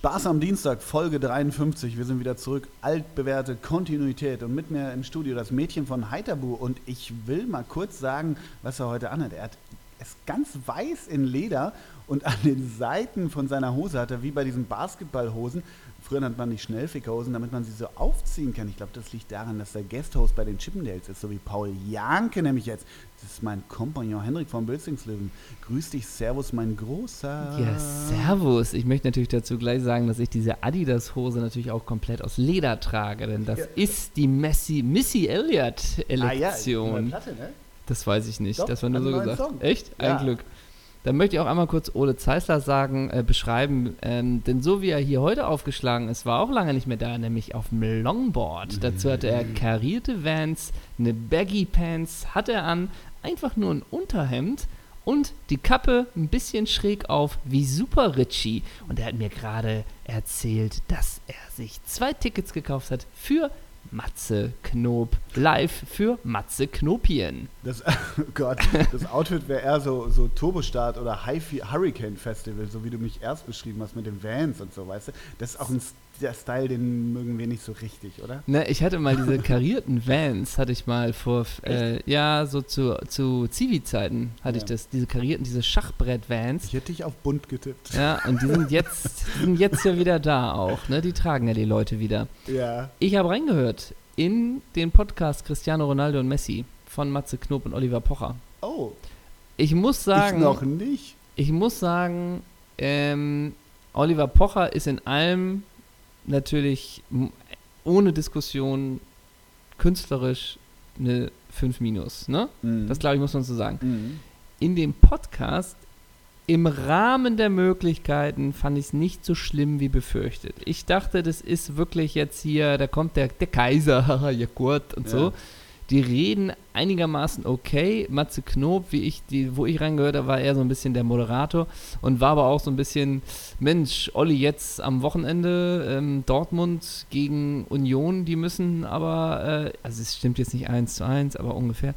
Spaß am Dienstag, Folge 53. Wir sind wieder zurück. Altbewährte Kontinuität. Und mit mir im Studio das Mädchen von Heiterbu. Und ich will mal kurz sagen, was er heute anhat. Er hat es ganz weiß in Leder und an den Seiten von seiner Hose hat er wie bei diesen Basketballhosen Früher nannte man die Schnellfickerhosen, damit man sie so aufziehen kann. Ich glaube, das liegt daran, dass der Guesthost bei den Chippendales ist, so wie Paul Janke nämlich jetzt. Das ist mein Kompagnon Henrik von Bölzingslöwen. Grüß dich, Servus, mein Großer. Ja, Servus. Ich möchte natürlich dazu gleich sagen, dass ich diese Adidas-Hose natürlich auch komplett aus Leder trage, denn das ja. ist die Messi, Missy Elliott-Elektion. Ah, ja, Platte, ne? Das weiß ich nicht. Doch, das war nur so gesagt. Song. Echt? Ein ja. Glück. Dann möchte ich auch einmal kurz Ole Zeisler sagen, äh, beschreiben, ähm, denn so wie er hier heute aufgeschlagen ist, war auch lange nicht mehr da, nämlich auf dem Longboard. Mhm. Dazu hatte er karierte Vans, eine Baggy Pants, hatte er an, einfach nur ein Unterhemd und die Kappe ein bisschen schräg auf wie Super Richie. Und er hat mir gerade erzählt, dass er sich zwei Tickets gekauft hat für Matze Knob live für Matze Knopien. Das, oh Gott, das Outfit wäre eher so, so Turbostart oder Hurricane Festival, so wie du mich erst beschrieben hast mit den Vans und so, weißt du? Das ist auch ein der Style, den mögen wir nicht so richtig, oder? Ne, ich hatte mal diese karierten Vans, hatte ich mal vor, äh, ja, so zu, zu Zivi-Zeiten hatte ja. ich das, diese karierten, diese Schachbrett-Vans. Ich hätte dich auf bunt getippt. Ja, und die sind jetzt, die sind jetzt ja wieder da auch, ne? Die tragen ja die Leute wieder. Ja. Ich habe reingehört in den Podcast Cristiano Ronaldo und Messi von Matze Knob und Oliver Pocher. Oh. Ich muss sagen. Ich noch nicht. Ich muss sagen, ähm, Oliver Pocher ist in allem natürlich ohne Diskussion künstlerisch eine 5 minus. Ne? Mhm. Das glaube ich, muss man so sagen. Mhm. In dem Podcast, im Rahmen der Möglichkeiten, fand ich es nicht so schlimm wie befürchtet. Ich dachte, das ist wirklich jetzt hier, da kommt der, der Kaiser, haha, ja gut und ja. so. Die reden einigermaßen okay. Matze Knob, wie ich, die, wo ich reingehört habe, war eher so ein bisschen der Moderator und war aber auch so ein bisschen, Mensch, Olli, jetzt am Wochenende ähm, Dortmund gegen Union, die müssen aber, äh, also es stimmt jetzt nicht eins zu eins, aber ungefähr,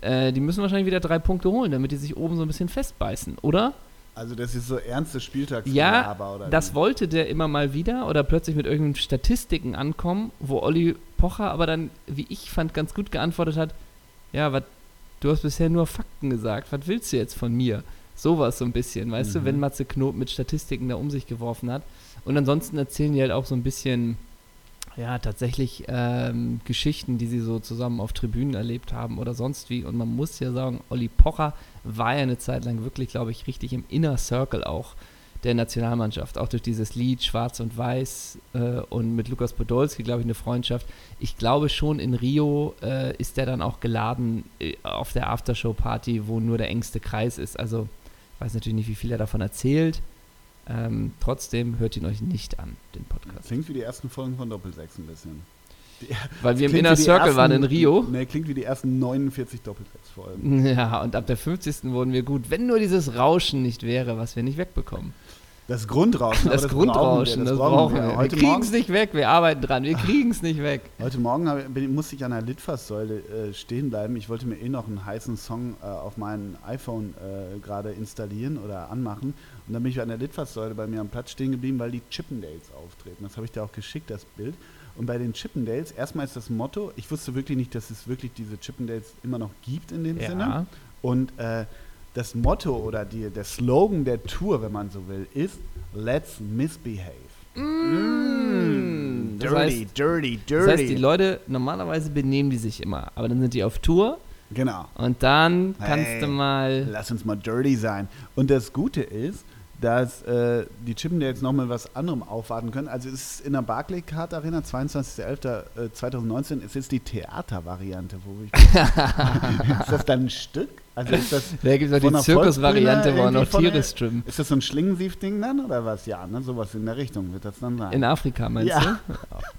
äh, die müssen wahrscheinlich wieder drei Punkte holen, damit die sich oben so ein bisschen festbeißen, oder? Also das ist so ernstes Spieltags Ja, das wie? wollte der immer mal wieder oder plötzlich mit irgendwelchen Statistiken ankommen, wo Olli Pocher aber dann, wie ich fand, ganz gut geantwortet hat, ja, wat, du hast bisher nur Fakten gesagt, was willst du jetzt von mir? Sowas so ein bisschen, weißt mhm. du, wenn Matze Knob mit Statistiken da um sich geworfen hat. Und ansonsten erzählen die halt auch so ein bisschen, ja, tatsächlich ähm, Geschichten, die sie so zusammen auf Tribünen erlebt haben oder sonst wie. Und man muss ja sagen, Olli Pocher war ja eine Zeit lang wirklich, glaube ich, richtig im Inner Circle auch der Nationalmannschaft, auch durch dieses Lied Schwarz und Weiß äh, und mit Lukas Podolski, glaube ich, eine Freundschaft. Ich glaube schon, in Rio äh, ist der dann auch geladen äh, auf der Aftershow-Party, wo nur der engste Kreis ist. Also, ich weiß natürlich nicht, wie viel er davon erzählt. Ähm, trotzdem hört ihn euch nicht an, den Podcast. Klingt wie die ersten Folgen von Doppelsechs ein bisschen. Die, Weil wir im Inner Circle ersten, waren in Rio. Ne, klingt wie die ersten 49 Doppelsechs-Folgen. Ja, und ab der 50. wurden wir gut. Wenn nur dieses Rauschen nicht wäre, was wir nicht wegbekommen. Das Grundrauschen. Das, das Grundrauschen, das brauchen wir. Das brauchen wir. wir kriegen es nicht weg, wir arbeiten dran, wir kriegen es nicht weg. Heute Morgen musste ich an der Litfaßsäule äh, stehen bleiben. Ich wollte mir eh noch einen heißen Song äh, auf mein iPhone äh, gerade installieren oder anmachen. Und dann bin ich an der Litfaßsäule bei mir am Platz stehen geblieben, weil die Chippendales auftreten. Das habe ich dir auch geschickt, das Bild. Und bei den Chippendales, erstmal ist das Motto, ich wusste wirklich nicht, dass es wirklich diese Chippendales immer noch gibt in dem ja. Sinne. Und äh, das Motto oder die, der Slogan der Tour, wenn man so will, ist Let's Misbehave. Mm. Mm. Dirty, heißt, dirty, dirty. Das heißt, die Leute, normalerweise benehmen die sich immer, aber dann sind die auf Tour. Genau. Und dann kannst hey, du mal. Lass uns mal dirty sein. Und das Gute ist, dass äh, die Chippendales nochmal was anderem aufwarten können. Also es ist in der Barclaycard Arena, 22.11.2019, äh, es ist die Theatervariante. ist das dann ein Stück? Also ist das da gibt es auch die Zirkusvariante, wo noch Tiere streamen. Ist das so ein Schlingensief-Ding dann oder was? Ja, ne? sowas in der Richtung wird das dann sein. In Afrika meinst ja. du?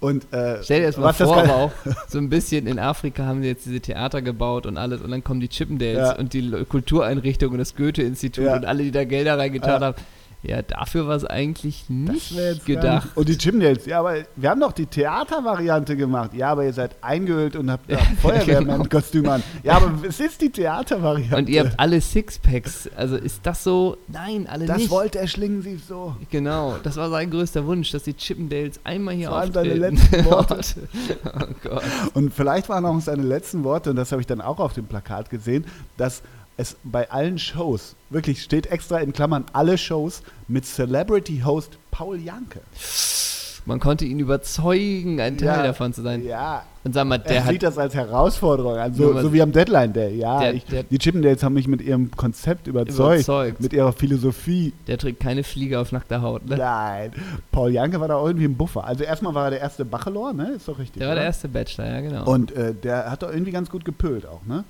Und, äh, Stell dir das mal vor, aber auch so ein bisschen in Afrika haben sie jetzt diese Theater gebaut und alles und dann kommen die Chippendales ja. und die Kultureinrichtung und das Goethe-Institut ja. und alle, die da Gelder reingetan ja. haben. Ja, dafür war es eigentlich nicht gedacht. Nicht. Und die Chimnales, ja, aber wir haben doch die Theatervariante gemacht. Ja, aber ihr seid eingehüllt und habt da Feuerwehrmann-Kostüm an. Ja, aber es ist die Theatervariante. Und ihr habt alle Sixpacks. Also ist das so? Nein, alle das nicht. Das wollte er schlingen sie so. Genau, das war sein größter Wunsch, dass die Chippendales einmal hier das auftreten. seine letzten Worte. oh Gott. Und vielleicht waren auch seine letzten Worte, und das habe ich dann auch auf dem Plakat gesehen, dass es bei allen Shows, wirklich steht extra in Klammern alle Shows mit Celebrity Host Paul Janke. Man konnte ihn überzeugen, ein Teil ja, davon zu sein. Ja. Und sag mal, der er sieht das als Herausforderung an, so, so wie am Deadline Day. Ja, der, ich, der, die Chippendales haben mich mit ihrem Konzept überzeugt, überzeugt. mit ihrer Philosophie. Der trägt keine Fliege auf nackter Haut, ne? Nein. Paul Janke war da irgendwie ein Buffer. Also erstmal war er der erste Bachelor, ne? Ist doch richtig. Der war oder? der erste Bachelor, ja, genau. Und äh, der hat doch irgendwie ganz gut gepölt auch, ne?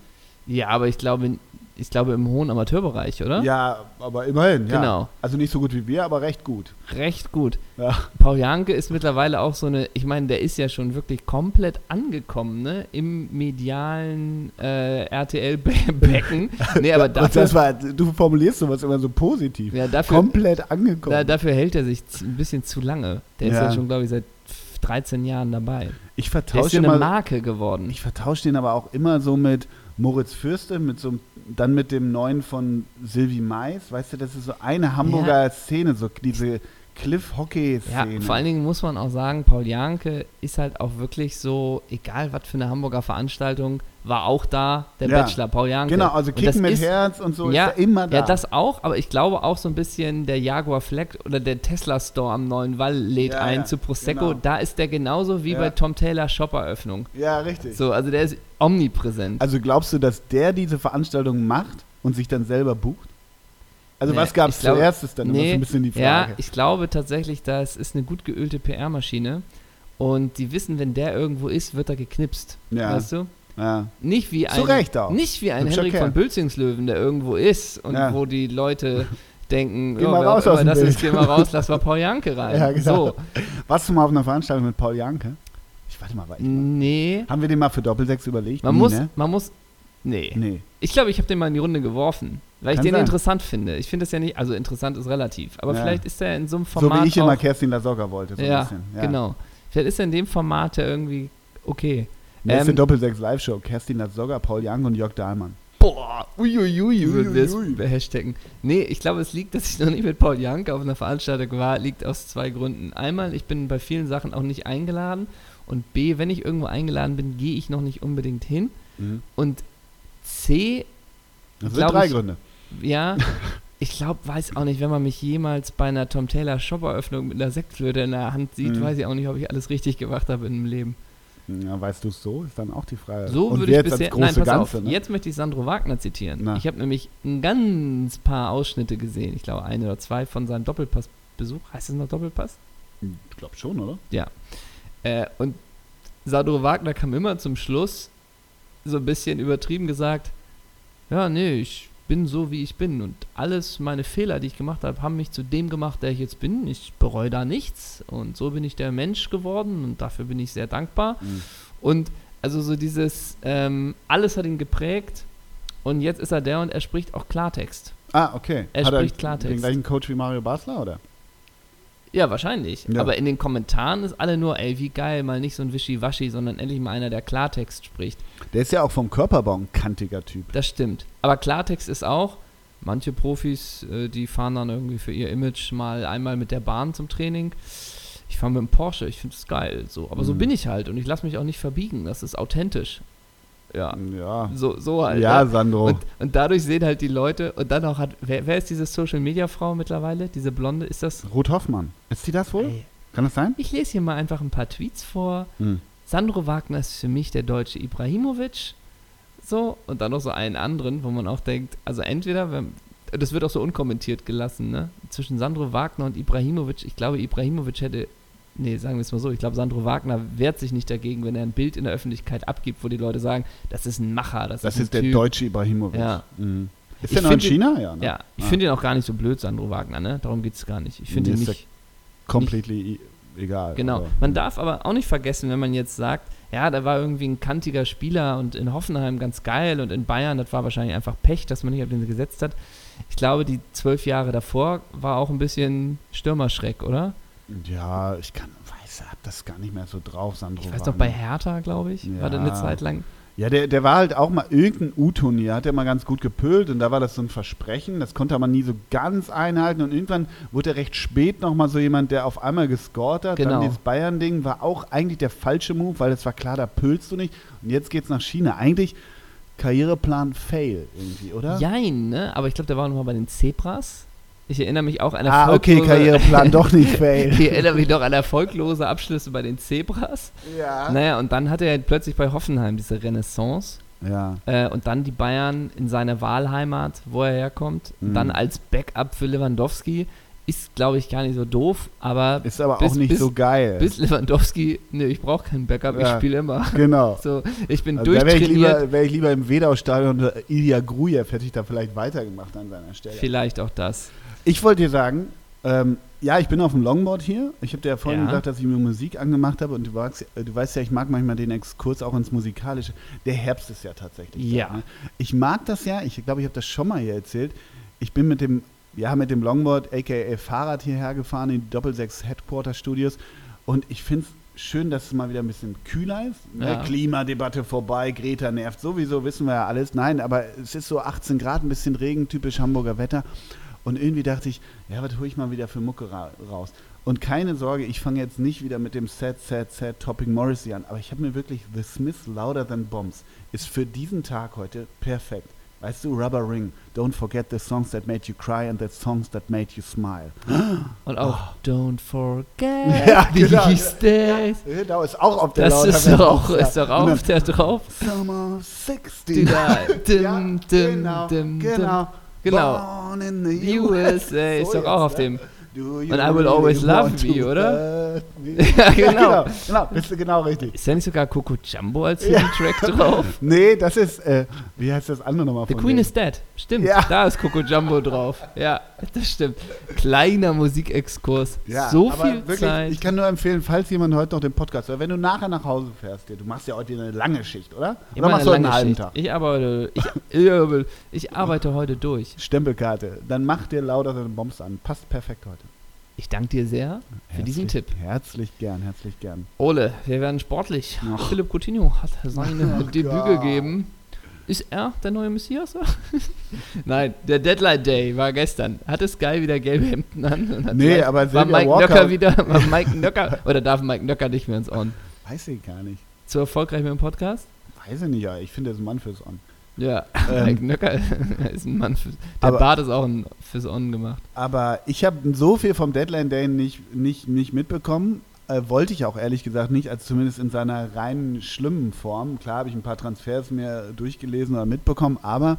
Ja, aber ich glaube, ich glaube im hohen Amateurbereich, oder? Ja, aber immerhin, ja. Genau. Also nicht so gut wie wir, aber recht gut. Recht gut. Ja. Paul Janke ist mittlerweile auch so eine, ich meine, der ist ja schon wirklich komplett angekommen, ne? Im medialen äh, RTL-Becken. nee, aber dafür, das war, du formulierst sowas immer so positiv. Ja, dafür, Komplett angekommen. Da, dafür hält er sich ein bisschen zu lange. Der ist ja schon, glaube ich, seit 13 Jahren dabei. Ich der ist vertausche ja eine mal, Marke geworden. ich vertausche den aber auch immer so mit Moritz Fürste, mit so, dann mit dem neuen von Sylvie Mais. Weißt du, das ist so eine Hamburger Szene, so diese Cliff-Hockey-Szene. Ja, vor allen Dingen muss man auch sagen, Paul Janke ist halt auch wirklich so, egal was für eine Hamburger Veranstaltung, war auch da, der Ja. Bachelor, Paul Janke. Genau, also Kicken mit ist- Herz und so ja, ist er immer da. Ja, das auch, aber ich glaube auch so ein bisschen der Jaguar Flag oder der Tesla Store am Neuen Wall lädt Ja, ein zu Prosecco. genau. Da ist der genauso wie bei Tom Taylor Shop-Eröffnung. ja, richtig. So, also der ist omnipräsent. Also glaubst du, dass der diese Veranstaltung macht und sich dann selber bucht? Also Nee, was gab es zuerst, ist dann immer nee, so ein bisschen die Ja, Frage. ich glaube tatsächlich, das ist eine gut geölte PR-Maschine. Und die wissen, wenn der irgendwo ist, wird er geknipst. Ja, Weißt du? ja. Nicht wie ein, Zu Recht auch. Nicht wie ein Henrik von Bülzingslöwen, der irgendwo ist und Ja. wo die Leute denken, Geh oh, mal raus aus immer dem das ist, Bild. geh mal raus, lass mal Paul Janke rein. Ja, genau. So, Warst du mal auf einer Veranstaltung mit Paul Janke? Ich warte mal, war ich mal. nee. Haben wir den mal für Doppelsechs überlegt? Man Nie, muss, ne? man muss, nee. Nee. Ich glaube, ich habe den mal in die Runde geworfen, weil ich Kann den sein. interessant finde. Ich finde das ja nicht, also interessant ist relativ, aber Ja. vielleicht ist er in so einem So Format wie ich immer Kerstin Lasogga wollte. So ja, ein bisschen. Ja. genau. Vielleicht ist er in dem Format ja irgendwie okay. Nächste Ähm, Doppelsechs Live-Show. Kerstin Lasogga, Paul Janke und Jörg Dahlmann. Boah, uiuiui, würden wir es hashtaggen. Nee, ich glaube, es liegt, dass ich noch nicht mit Paul Janke auf einer Veranstaltung war, liegt aus zwei Gründen. Einmal, ich bin bei vielen Sachen auch nicht eingeladen. Und B, wenn ich irgendwo eingeladen bin, gehe ich noch nicht unbedingt hin. Mhm. Und C, Das sind drei ich- Gründe. ja, ich glaube, weiß auch nicht, wenn man mich jemals bei einer Tom Taylor Shop-Eröffnung mit einer Sektflöte in der Hand sieht, Mhm. weiß ich auch nicht, ob ich alles richtig gemacht habe im Leben. Ja, weißt du es so? Ist dann auch die Frage. So würde ich jetzt bisher. Nein, pass Ganze, auf. ne? Jetzt möchte ich Sandro Wagner zitieren. Na. Ich habe nämlich ein ganz paar Ausschnitte gesehen. Ich glaube, ein oder zwei von seinem Doppelpass-Besuch. Heißt das noch Doppelpass? Ich glaube schon, oder? Äh, und Sandro Wagner kam immer zum Schluss, so ein bisschen übertrieben gesagt: Ja, nee, ich bin so, wie ich bin. Und alles meine Fehler, die ich gemacht habe, haben mich zu dem gemacht, der ich jetzt bin. Ich bereue da nichts. Und so bin ich der Mensch geworden. Und dafür bin ich sehr dankbar. Mhm. Und also so dieses, ähm, alles hat ihn geprägt und jetzt ist er der und er spricht auch Klartext. Ah, okay. Er Hat spricht den Klartext. gleichen Coach wie Mario Basler, oder? Ja, wahrscheinlich. Ja. Aber in den Kommentaren ist alle nur, ey, wie geil, mal nicht so ein Wischiwaschi, sondern endlich mal einer, der Klartext spricht. Der ist ja auch vom Körperbau ein kantiger Typ. Das stimmt. Aber Klartext ist auch, manche Profis, äh, die fahren dann irgendwie für ihr Image mal einmal mit der Bahn zum Training. Ich fahre mit dem Porsche, ich finde es geil. So. Aber so Mhm. bin ich halt und ich lasse mich auch nicht verbiegen. Das ist authentisch. Ja. Ja. So, so halt. Ja, ne? Sandro. Und, und dadurch sehen halt die Leute, und dann auch hat, wer, wer ist diese Social Media Frau mittlerweile? Diese Blonde, ist das? Ruth Hoffmann. Ist die das wohl? Ey, Kann das sein? ich lese hier mal einfach ein paar Tweets vor. Hm. Sandro Wagner ist für mich der deutsche Ibrahimovic. So, und dann noch so einen anderen, wo man auch denkt, also entweder, wenn, das wird auch so unkommentiert gelassen, ne? Zwischen Sandro Wagner und Ibrahimovic. Ich glaube, Ibrahimovic hätte, nee, sagen wir es mal so, ich glaube, Sandro Wagner wehrt sich nicht dagegen, wenn er ein Bild in der Öffentlichkeit abgibt, wo die Leute sagen, das ist ein Macher, das, Das ist ist der Typ. deutsche Ibrahimovic. Ja. Mhm. Ist Ich der noch in China? Ja, ne? Ja, ich Ah. finde ihn auch gar nicht so blöd, Sandro Wagner, ne? Darum geht es gar nicht. Ich finde ihn nicht. Completely i- egal. Genau. aber- Man darf aber auch nicht vergessen, wenn man jetzt sagt, ja, da war irgendwie ein kantiger Spieler und in Hoffenheim ganz geil und in Bayern, das war wahrscheinlich einfach Pech, dass man nicht auf den gesetzt hat. ich glaube, die zwölf Jahre davor war auch ein bisschen Stürmerschreck, oder? Ja, ich kann, weiß, hab das gar nicht mehr so drauf, Sandro. Ich weiß noch, bei Hertha, glaube ich, war der eine Ja. Zeit lang. Ja, der, der war halt auch mal irgendein U-Turnier, hat er mal ganz gut gepölt und da war das so ein Versprechen, das konnte man nie so ganz einhalten und irgendwann wurde er recht spät nochmal so jemand, der auf einmal gescored hat. Genau. Dann dieses Bayern-Ding war auch eigentlich der falsche Move, weil es war klar, da pölst du nicht und jetzt geht's nach China. Eigentlich Karriereplan Fail irgendwie, oder? Jein, ne? Aber ich glaube, der war noch mal bei den Zebras. Ich erinnere mich auch an Ah, okay, erfolglose- Karriereplan doch nicht Fail. ich erinnere mich noch an erfolglose Abschlüsse bei den Zebras. ja. Naja, und dann hatte er plötzlich bei Hoffenheim diese Renaissance. ja. Äh, und dann die Bayern in seine Wahlheimat, wo er herkommt. Und Mhm. dann als Backup für Lewandowski. Ist, glaube ich, gar nicht so doof, aber Ist aber Bis- auch nicht bis- so geil. bis Lewandowski, ne, ich brauche keinen Backup, ich Ja. spiele immer. genau. So, ich bin Also da wäre ich, durchtrainiert. lieber, wär ich lieber im Wedau-Stadion unter Ilya Grujew, hätte ich da vielleicht weitergemacht an seiner Stelle. Vielleicht auch das. Ich wollte dir sagen, ähm, ja, ich bin auf dem Longboard hier. Ich habe dir ja vorhin Ja. gesagt, dass ich mir Musik angemacht habe und du, magst, du weißt ja, ich mag manchmal den Exkurs auch ins Musikalische. Der Herbst ist ja tatsächlich. da, Ja. ne? Ich mag das ja, ich glaube, ich habe das schon mal hier erzählt. Ich bin mit dem, ja, mit dem Longboard, aka Fahrrad hierher gefahren in die Doppelsechs Headquarter Studios und ich finde es schön, dass es mal wieder ein bisschen kühler ist. Ne? Ja. Klimadebatte vorbei, Greta nervt sowieso, wissen wir ja alles. Nein, aber es ist so 18 Grad, ein bisschen Regen, typisch Hamburger Wetter. Und irgendwie dachte ich, ja, was hole ich mal wieder für Mucke ra raus? Und keine Sorge, ich fange jetzt nicht wieder mit dem Sad, Sad, Sad Topping Morrissey an, aber ich habe mir wirklich The Smiths Louder Than Bombs ist für diesen Tag heute perfekt. Weißt du, Rubber Ring, Don't Forget the Songs That Made You Cry and the Songs That Made You Smile. Und auch Don't forget Oh. Ja, genau. these days. Da ist auch auf der Das Louder ist doch auch, ja. ist doch auf der drauf. Summer 60. Dim, dim, Ja, dim, genau, genau. Genau. Born in the. USA ist So doch auch auf dem. And I will always love me, oder? me? Ja, genau. genau. Genau, bist du genau richtig. Ist da nicht sogar Coco Jumbo als Hidden Track drauf? Nee, das ist, äh, wie heißt das andere nochmal The von Queen denen? is Dead. Stimmt, Ja. da ist Coco Jumbo drauf. Ja, das stimmt. Kleiner Musikexkurs. Ja, so viel wirklich, Zeit. Ich kann nur empfehlen, falls jemand heute noch den Podcast hört, wenn du nachher nach Hause fährst, du machst ja heute eine lange Schicht, oder? Immer oder machst du einen halben Schicht. Tag? Ich arbeite, ich, ich arbeite heute durch. Stempelkarte. Dann mach dir lauter deine Bombs an. Passt perfekt heute. Ich danke dir sehr für diesen Herzlich- Tipp. Herzlich gern, herzlich gern. Ole, wir werden sportlich. Ach. Philipp Coutinho hat seine Oh Debüt Gott. gegeben. Ist er der neue Messias? Nein, der Deadline Day war gestern. Hatte Sky wieder gelbe Hemden an? Nee, gleich- aber war Mike Walker- Nöcker wieder, war Mike Nöcker, oder darf Mike Nöcker nicht mehr ins On? Weiß ich gar nicht. Zu erfolgreich mit dem Podcast? Weiß ich nicht, ja. Ich finde, er ist ein Mann fürs On. Ja, Ähm. Mike Nöcker ist ein Mann. Für, der Aber- Bart ist auch ein, fürs On gemacht. Aber ich habe so viel vom Deadline Day nicht, nicht, nicht mitbekommen. Äh, wollte ich auch ehrlich gesagt nicht, als zumindest in seiner reinen schlimmen Form. Klar habe ich ein paar Transfers mir durchgelesen oder mitbekommen, aber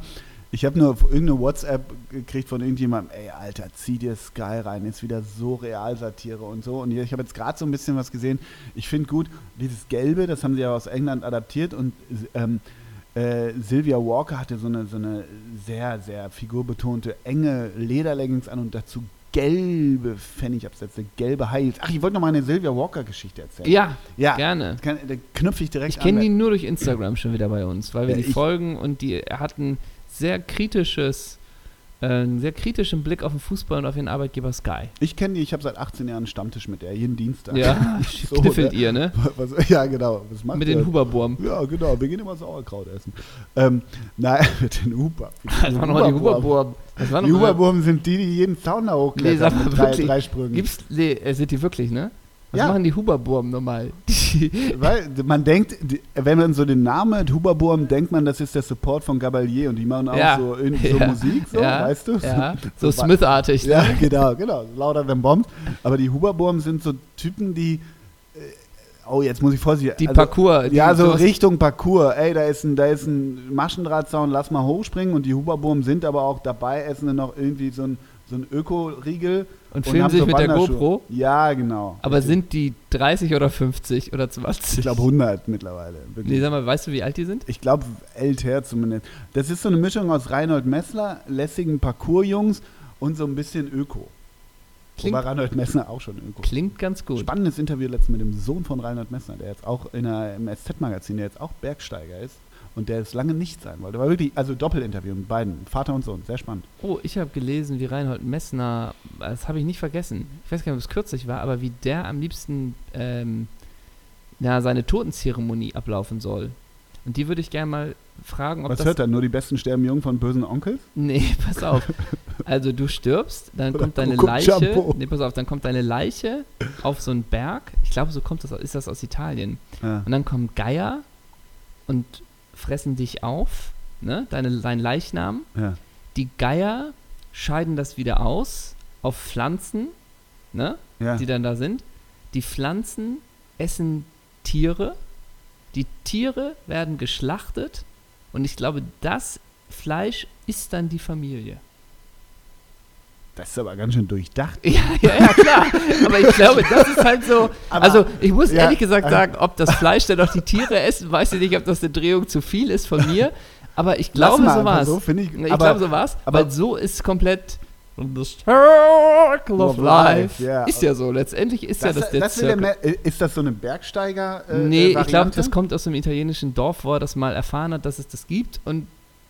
ich habe nur irgendeine WhatsApp gekriegt von irgendjemandem, ey Alter, zieh dir Sky rein, ist wieder so Realsatire und so. Und ich habe jetzt gerade so ein bisschen was gesehen. Ich finde gut, dieses Gelbe, das haben sie ja aus England adaptiert und ähm, äh, Sylvia Walker hatte so eine, so eine sehr, sehr figurbetonte, enge Lederleggings an und dazu gelbe Pfennigabsätze, gelbe Heils. Ach, ich wollte noch mal eine Sylvia Walker-Geschichte erzählen. Ja, ja. gerne. Kann, da knüpfe ich direkt Ich kenne an. die nur durch Instagram schon wieder bei uns, weil wir Ja, die ich- folgen und die er hat ein sehr kritisches, einen sehr kritischen Blick auf den Fußball und auf den Arbeitgeber Sky. Ich kenne die, ich habe seit 18 Jahren einen Stammtisch mit der, jeden Dienstag. Ja, So, kniffelt ne? ihr, ne? Was, ja, genau. Was macht Mit ihr? den Huberburm. Ja, genau. Wir gehen immer Sauerkraut essen. Ähm, nein, mit den Huber. Das waren noch die Huberburm. Das waren Die Huberburm sind die, die jeden Zaun da hochklettern Nee, sag mal mit drei, wirklich. drei Sprüngen. Gibt's, nee, äh, sind die wirklich, ne? Was Ja. machen die Huberburm normal? Weil man denkt, wenn man so den Namen Huberburm denkt man, das ist der Support von Gabalier und die machen auch Ja. so, irgendwie so Ja. Musik, so, Ja. weißt du? ja, so So- Smith-artig. Ja, Ne? genau, genau. Lauter than Bombs. Aber die Huberburm sind so Typen, die. Äh, oh, jetzt muss ich vorsichtig. Die also, Parcours. Die Ja, so Richtung Parcours. Ey, da ist ein, da ist ein Maschendrahtzaun, lass mal hochspringen. Und die Huberburm sind aber auch dabei, essen dann noch irgendwie so ein, so ein Öko-Riegel. Und filmen sich so mit der. GoPro. Ja, genau. Aber Richtig. sind die 30 oder 50 oder 20? Ich glaube 100 mittlerweile. Wirklich. Nee, sag mal, weißt du, wie alt die sind? Ich glaube, älter zumindest. Das ist so eine Mischung aus Reinhold Messler, lässigen Parcoursjungs und so ein bisschen Öko. Klingt, Wobei Reinhold Messner auch schon Öko. klingt ganz gut. Spannendes Interview letztens mit dem Sohn von Reinhold Messner, der jetzt auch in einer, im SZ-Magazin, der jetzt auch Bergsteiger ist und der es lange nicht sein wollte. War wirklich, also Doppelinterview mit beiden, Vater und Sohn, sehr spannend. Oh, ich habe gelesen, wie Reinhold Messner, das habe ich nicht vergessen, ich weiß gar nicht, ob es kürzlich war, aber wie der am liebsten ähm, ja, seine Totenzeremonie ablaufen soll. Und die würde ich gerne mal fragen, ob Was das... hört er? Nur die besten sterben jung von bösen Onkels? Nee, pass auf. Also du stirbst, dann Oder kommt deine Leiche. Nee, pass auf, dann kommt deine Leiche auf so einen Berg. Ich glaube, so kommt das, ist das aus Italien. Ja. Und dann kommen Geier und fressen dich auf, ne? Deine, dein Leichnam. ja. Die Geier scheiden das wieder aus auf Pflanzen, ne? ja. Die dann da sind. Die Pflanzen essen Tiere. Die Tiere werden geschlachtet. Und ich glaube, das Fleisch ist dann die Familie. Das ist aber ganz schön durchdacht. Ja, ja, ja, klar. Aber ich glaube, das ist halt so. Aber- also, ich muss ja, ehrlich gesagt äh, sagen, ob das Fleisch dann auch die Tiere essen, weiß ich nicht, ob das eine Drehung zu viel ist von mir. Aber ich glaube, mal so war es. So, ich. ich glaube, so war es. aber- Weil so ist komplett. The Circle of Of Life. Ja. Ist ja so. Letztendlich ist ja das, das der das. Me- ist das so eine Bergsteiger? Äh, nee, äh, ich glaube, das kommt aus dem italienischen Dorf, wo er das mal erfahren hat, dass es das gibt. Und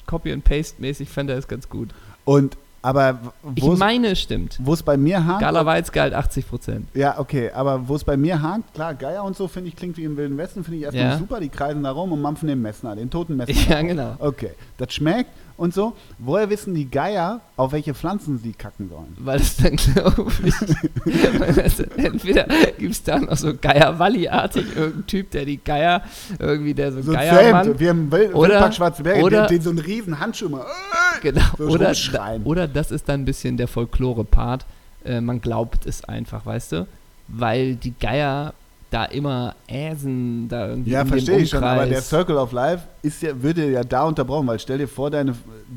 Copy and Paste mäßig fand er es ganz gut. Und aber Ich wo es- meine, es stimmt. wo es bei mir hakt, Gala Weizgalt 80 Prozent. ja okay, aber wo es bei mir hakt, klar, Geier und so finde ich klingt wie im Wilden Westen, finde ich erstmal Ja. super, die kreisen da rum und mampfen den Messner, den toten Messner. Ja, genau. Okay, das schmeckt und so. Woher wissen die Geier, auf welche Pflanzen sie kacken sollen? Weil es dann, glaube ich, es, entweder gibt es da noch so Geier-Walli-artig, irgendein Typ, der die Geier, irgendwie der so, So Geiermann, wir haben Wild, Oder- Wildpark Schwarzenberg, oder- den, den so einen riesen Handschuh mal. genau, so oder, oder das ist dann ein bisschen der Folklore-Part, äh, man glaubt es einfach, weißt du, weil die Geier da immer äsen, da irgendwie Ja, verstehe ich schon, aber der. Circle of Life ist ja, würde ja da unterbrochen, weil stell dir vor, deine,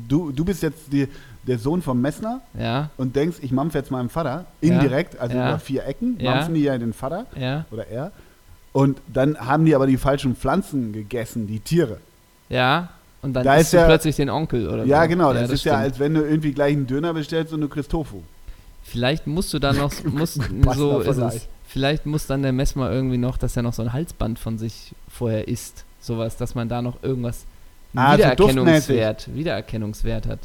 du, du bist jetzt die, der Sohn vom Messner Ja, und denkst, ich mampf jetzt meinem Vater, Ja. indirekt, also Ja. über vier Ecken, Ja. mampfen die ja den Vater ja, oder er. Und dann haben die aber die falschen Pflanzen gegessen, die Tiere. ja. Und dann Da ist du ja- plötzlich den Onkel oder Ja, so. genau, das, ist ja, stimmt. als wenn du irgendwie gleich einen Döner bestellst und du kriegst Tofu. Vielleicht musst du dann noch, musst, so ist es. Vielleicht muss dann der Messmer irgendwie noch, dass er noch so ein Halsband von sich vorher isst. Sowas, dass man da noch irgendwas Ah, so Wiedererkennungswert, Wiedererkennungswert hat.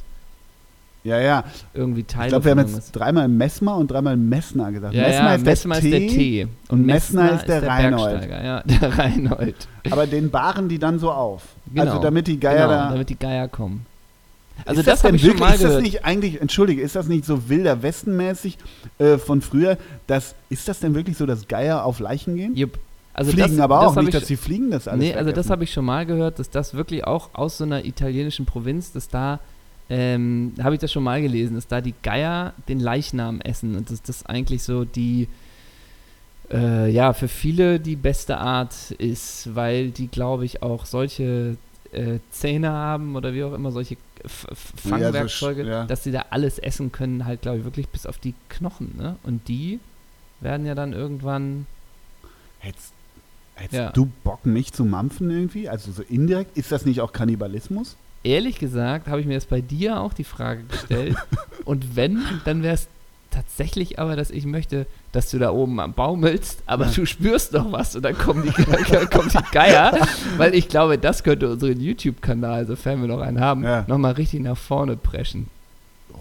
Ja, ja. Irgendwie Teile Ich glaube, wir haben jetzt dreimal Messmer und dreimal Messner gesagt. ja, Messner ja, ist Messmer der ist der T, T. und Messner ist der Reinhold. Bergsteiger, Ja, der Reinhold. aber den baren die dann so auf. Genau. Also damit die Geier genau, da. damit die Geier kommen. Also ist das, denn habe ich wirklich- mal ist das nicht eigentlich, entschuldige, ist das nicht so wilder Westenmäßig äh, von früher? Das, ist das denn wirklich so, dass Geier auf Leichen gehen? Jupp. Also fliegen das, aber das auch nicht, ich dass sie fliegen, das alles Nee, also das habe ich schon mal gehört, dass das wirklich auch aus so einer italienischen Provinz, dass da, ähm, habe ich das schon mal gelesen, dass da die Geier den Leichnam essen und dass das eigentlich so die, äh, ja, für viele die beste Art ist, weil die, glaube ich, auch solche äh, Zähne haben oder wie auch immer, solche F F Ja, so Fangwerkzeuge, ja. dass sie da alles essen können, halt, glaube ich, wirklich bis auf die Knochen, ne? Und die werden ja dann irgendwann, Hättest, hättest Ja. du Bock, mich zu mampfen irgendwie? Also so indirekt? Ist das nicht auch Kannibalismus? ehrlich gesagt, habe ich mir jetzt bei dir auch die Frage gestellt. und wenn, dann wäre es tatsächlich aber, dass ich möchte, dass du da oben am baumelst, aber Ja. du spürst noch was und dann kommen die, dann kommen die Geier. Weil ich glaube, das könnte unseren YouTube-Kanal, sofern wir noch einen haben, Ja. nochmal richtig nach vorne preschen.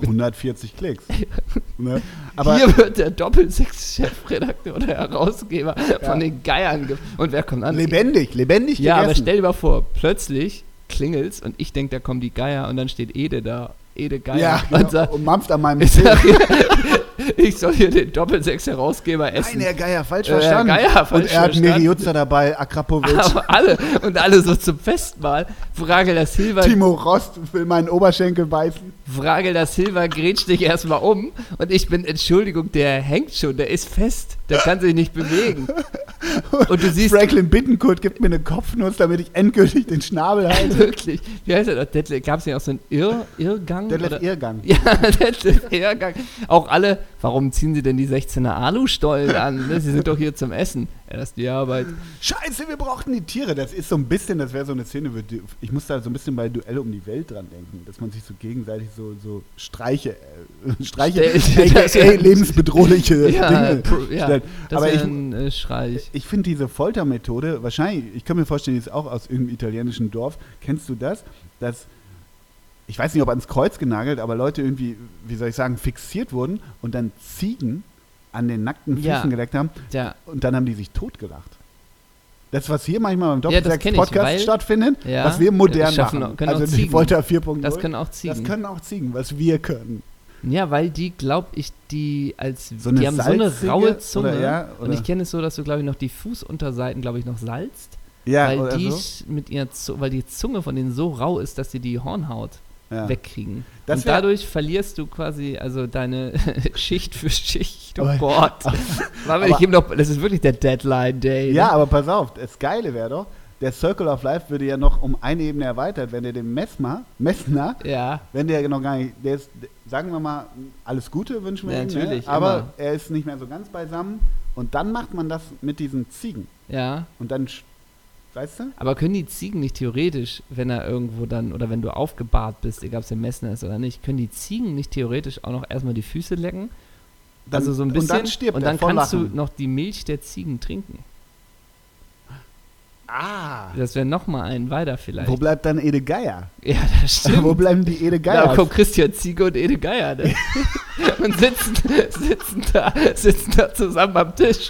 140 Klicks. ne? Aber Hier wird der Doppelsechs-Chefredakteur oder Herausgeber von den Geiern. ge- Und wer kommt an? lebendig, lebendig Ja, aber gegessen. stell dir mal vor, plötzlich klingelt's und ich denke, da kommen die Geier und dann steht Ede da, Ede Geier ja, und genau, sagt, und mampft an meinem ich, ich soll hier den Doppelsechs-Herausgeber essen. Nein, Herr Geier, falsch Äh, verstanden. Geier, falsch und er hat. Meriuzza dabei, Akrapovic, aber alle, und alle so zum Festmahl. Frage der Silva, Timo Rost will meinen Oberschenkel beißen. Frage der Silva grätscht dich erstmal um und ich bin, Entschuldigung, der hängt schon, der ist fest, der kann sich nicht bewegen. Und du siehst Franklin Bittenkurt gibt mir eine Kopfnuss, damit ich endgültig den Schnabel halte. wirklich, wie heißt er doch, gab es nicht auch so einen Irr, Irrgang? Detlef oder- Irrgang. Ja, Detlef Irrgang. Auch alle, warum ziehen Sie denn die 16er Alustollen an? Ne? Sie sind doch hier zum Essen. Ist die Arbeit. Scheiße, wir brauchten die Tiere. Das ist so ein bisschen, das wäre so eine Szene, ich muss da so ein bisschen bei Duell um die Welt dran denken, dass man sich so gegenseitig so, so Streiche, äh, Streiche, aka wär- lebensbedrohliche Ja, Dinge ja, stellt. Das Aber ich, ein äh, Schrei. ich finde diese Foltermethode, wahrscheinlich, ich kann mir vorstellen, die ist auch aus irgendeinem italienischen Dorf. Kennst du das? Dass, ich weiß nicht, ob ans Kreuz genagelt, aber Leute irgendwie, wie soll ich sagen, fixiert wurden und dann Ziegen an den nackten Füßen Ja. geleckt haben Ja, und dann haben die sich totgelacht. Das, was hier manchmal beim Ja, Doppelsex-Podcast weil- stattfindet, Ja, was wir modern schaffen machen. also die. Folter 4.0. das können auch Ziegen. Das können auch Ziegen, was wir können. Ja, weil die, glaub ich, die als So die haben so eine raue Zunge. oder ja, und oder- ich kenne es so, dass du, glaube ich, noch die Fußunterseiten, glaube ich, noch salzt. Ja, weil die so. mit ihrer Zu weil die Zunge von denen so rau ist, dass sie die Hornhaut Ja. wegkriegen. Das und dadurch verlierst du quasi also deine Schicht für Schicht. Oh Gott. Aber- nicht eben noch, das ist wirklich der Deadline Day. Ja, ne? aber pass auf, das Geile wäre doch, der Circle of Life würde ja noch um eine Ebene erweitert, wenn der dem Messmer, Messner, Ja, wenn der noch gar nicht, der ist, sagen wir mal, alles Gute wünschen wir Ja, ihm, natürlich, ne? aber immer. er ist nicht mehr so ganz beisammen und dann macht man das mit diesen Ziegen ja. und dann, weißt du? Aber können die Ziegen nicht theoretisch, wenn er irgendwo dann, oder wenn du aufgebahrt bist, egal ob es der Messner ist oder nicht, können die Ziegen nicht theoretisch auch noch erstmal die Füße lecken? Dann, also so ein bisschen. Und dann stirbt und dann kannst Lachen. du noch die Milch der Ziegen trinken. Ah, Das wäre nochmal ein weiter vielleicht. wo bleibt dann Ede Geier? ja, das stimmt. wo bleiben die Ede Da Geier? kommt Christian Ziege und Ede Geier. Ne? und sitzen, sitzen, da, sitzen da zusammen am Tisch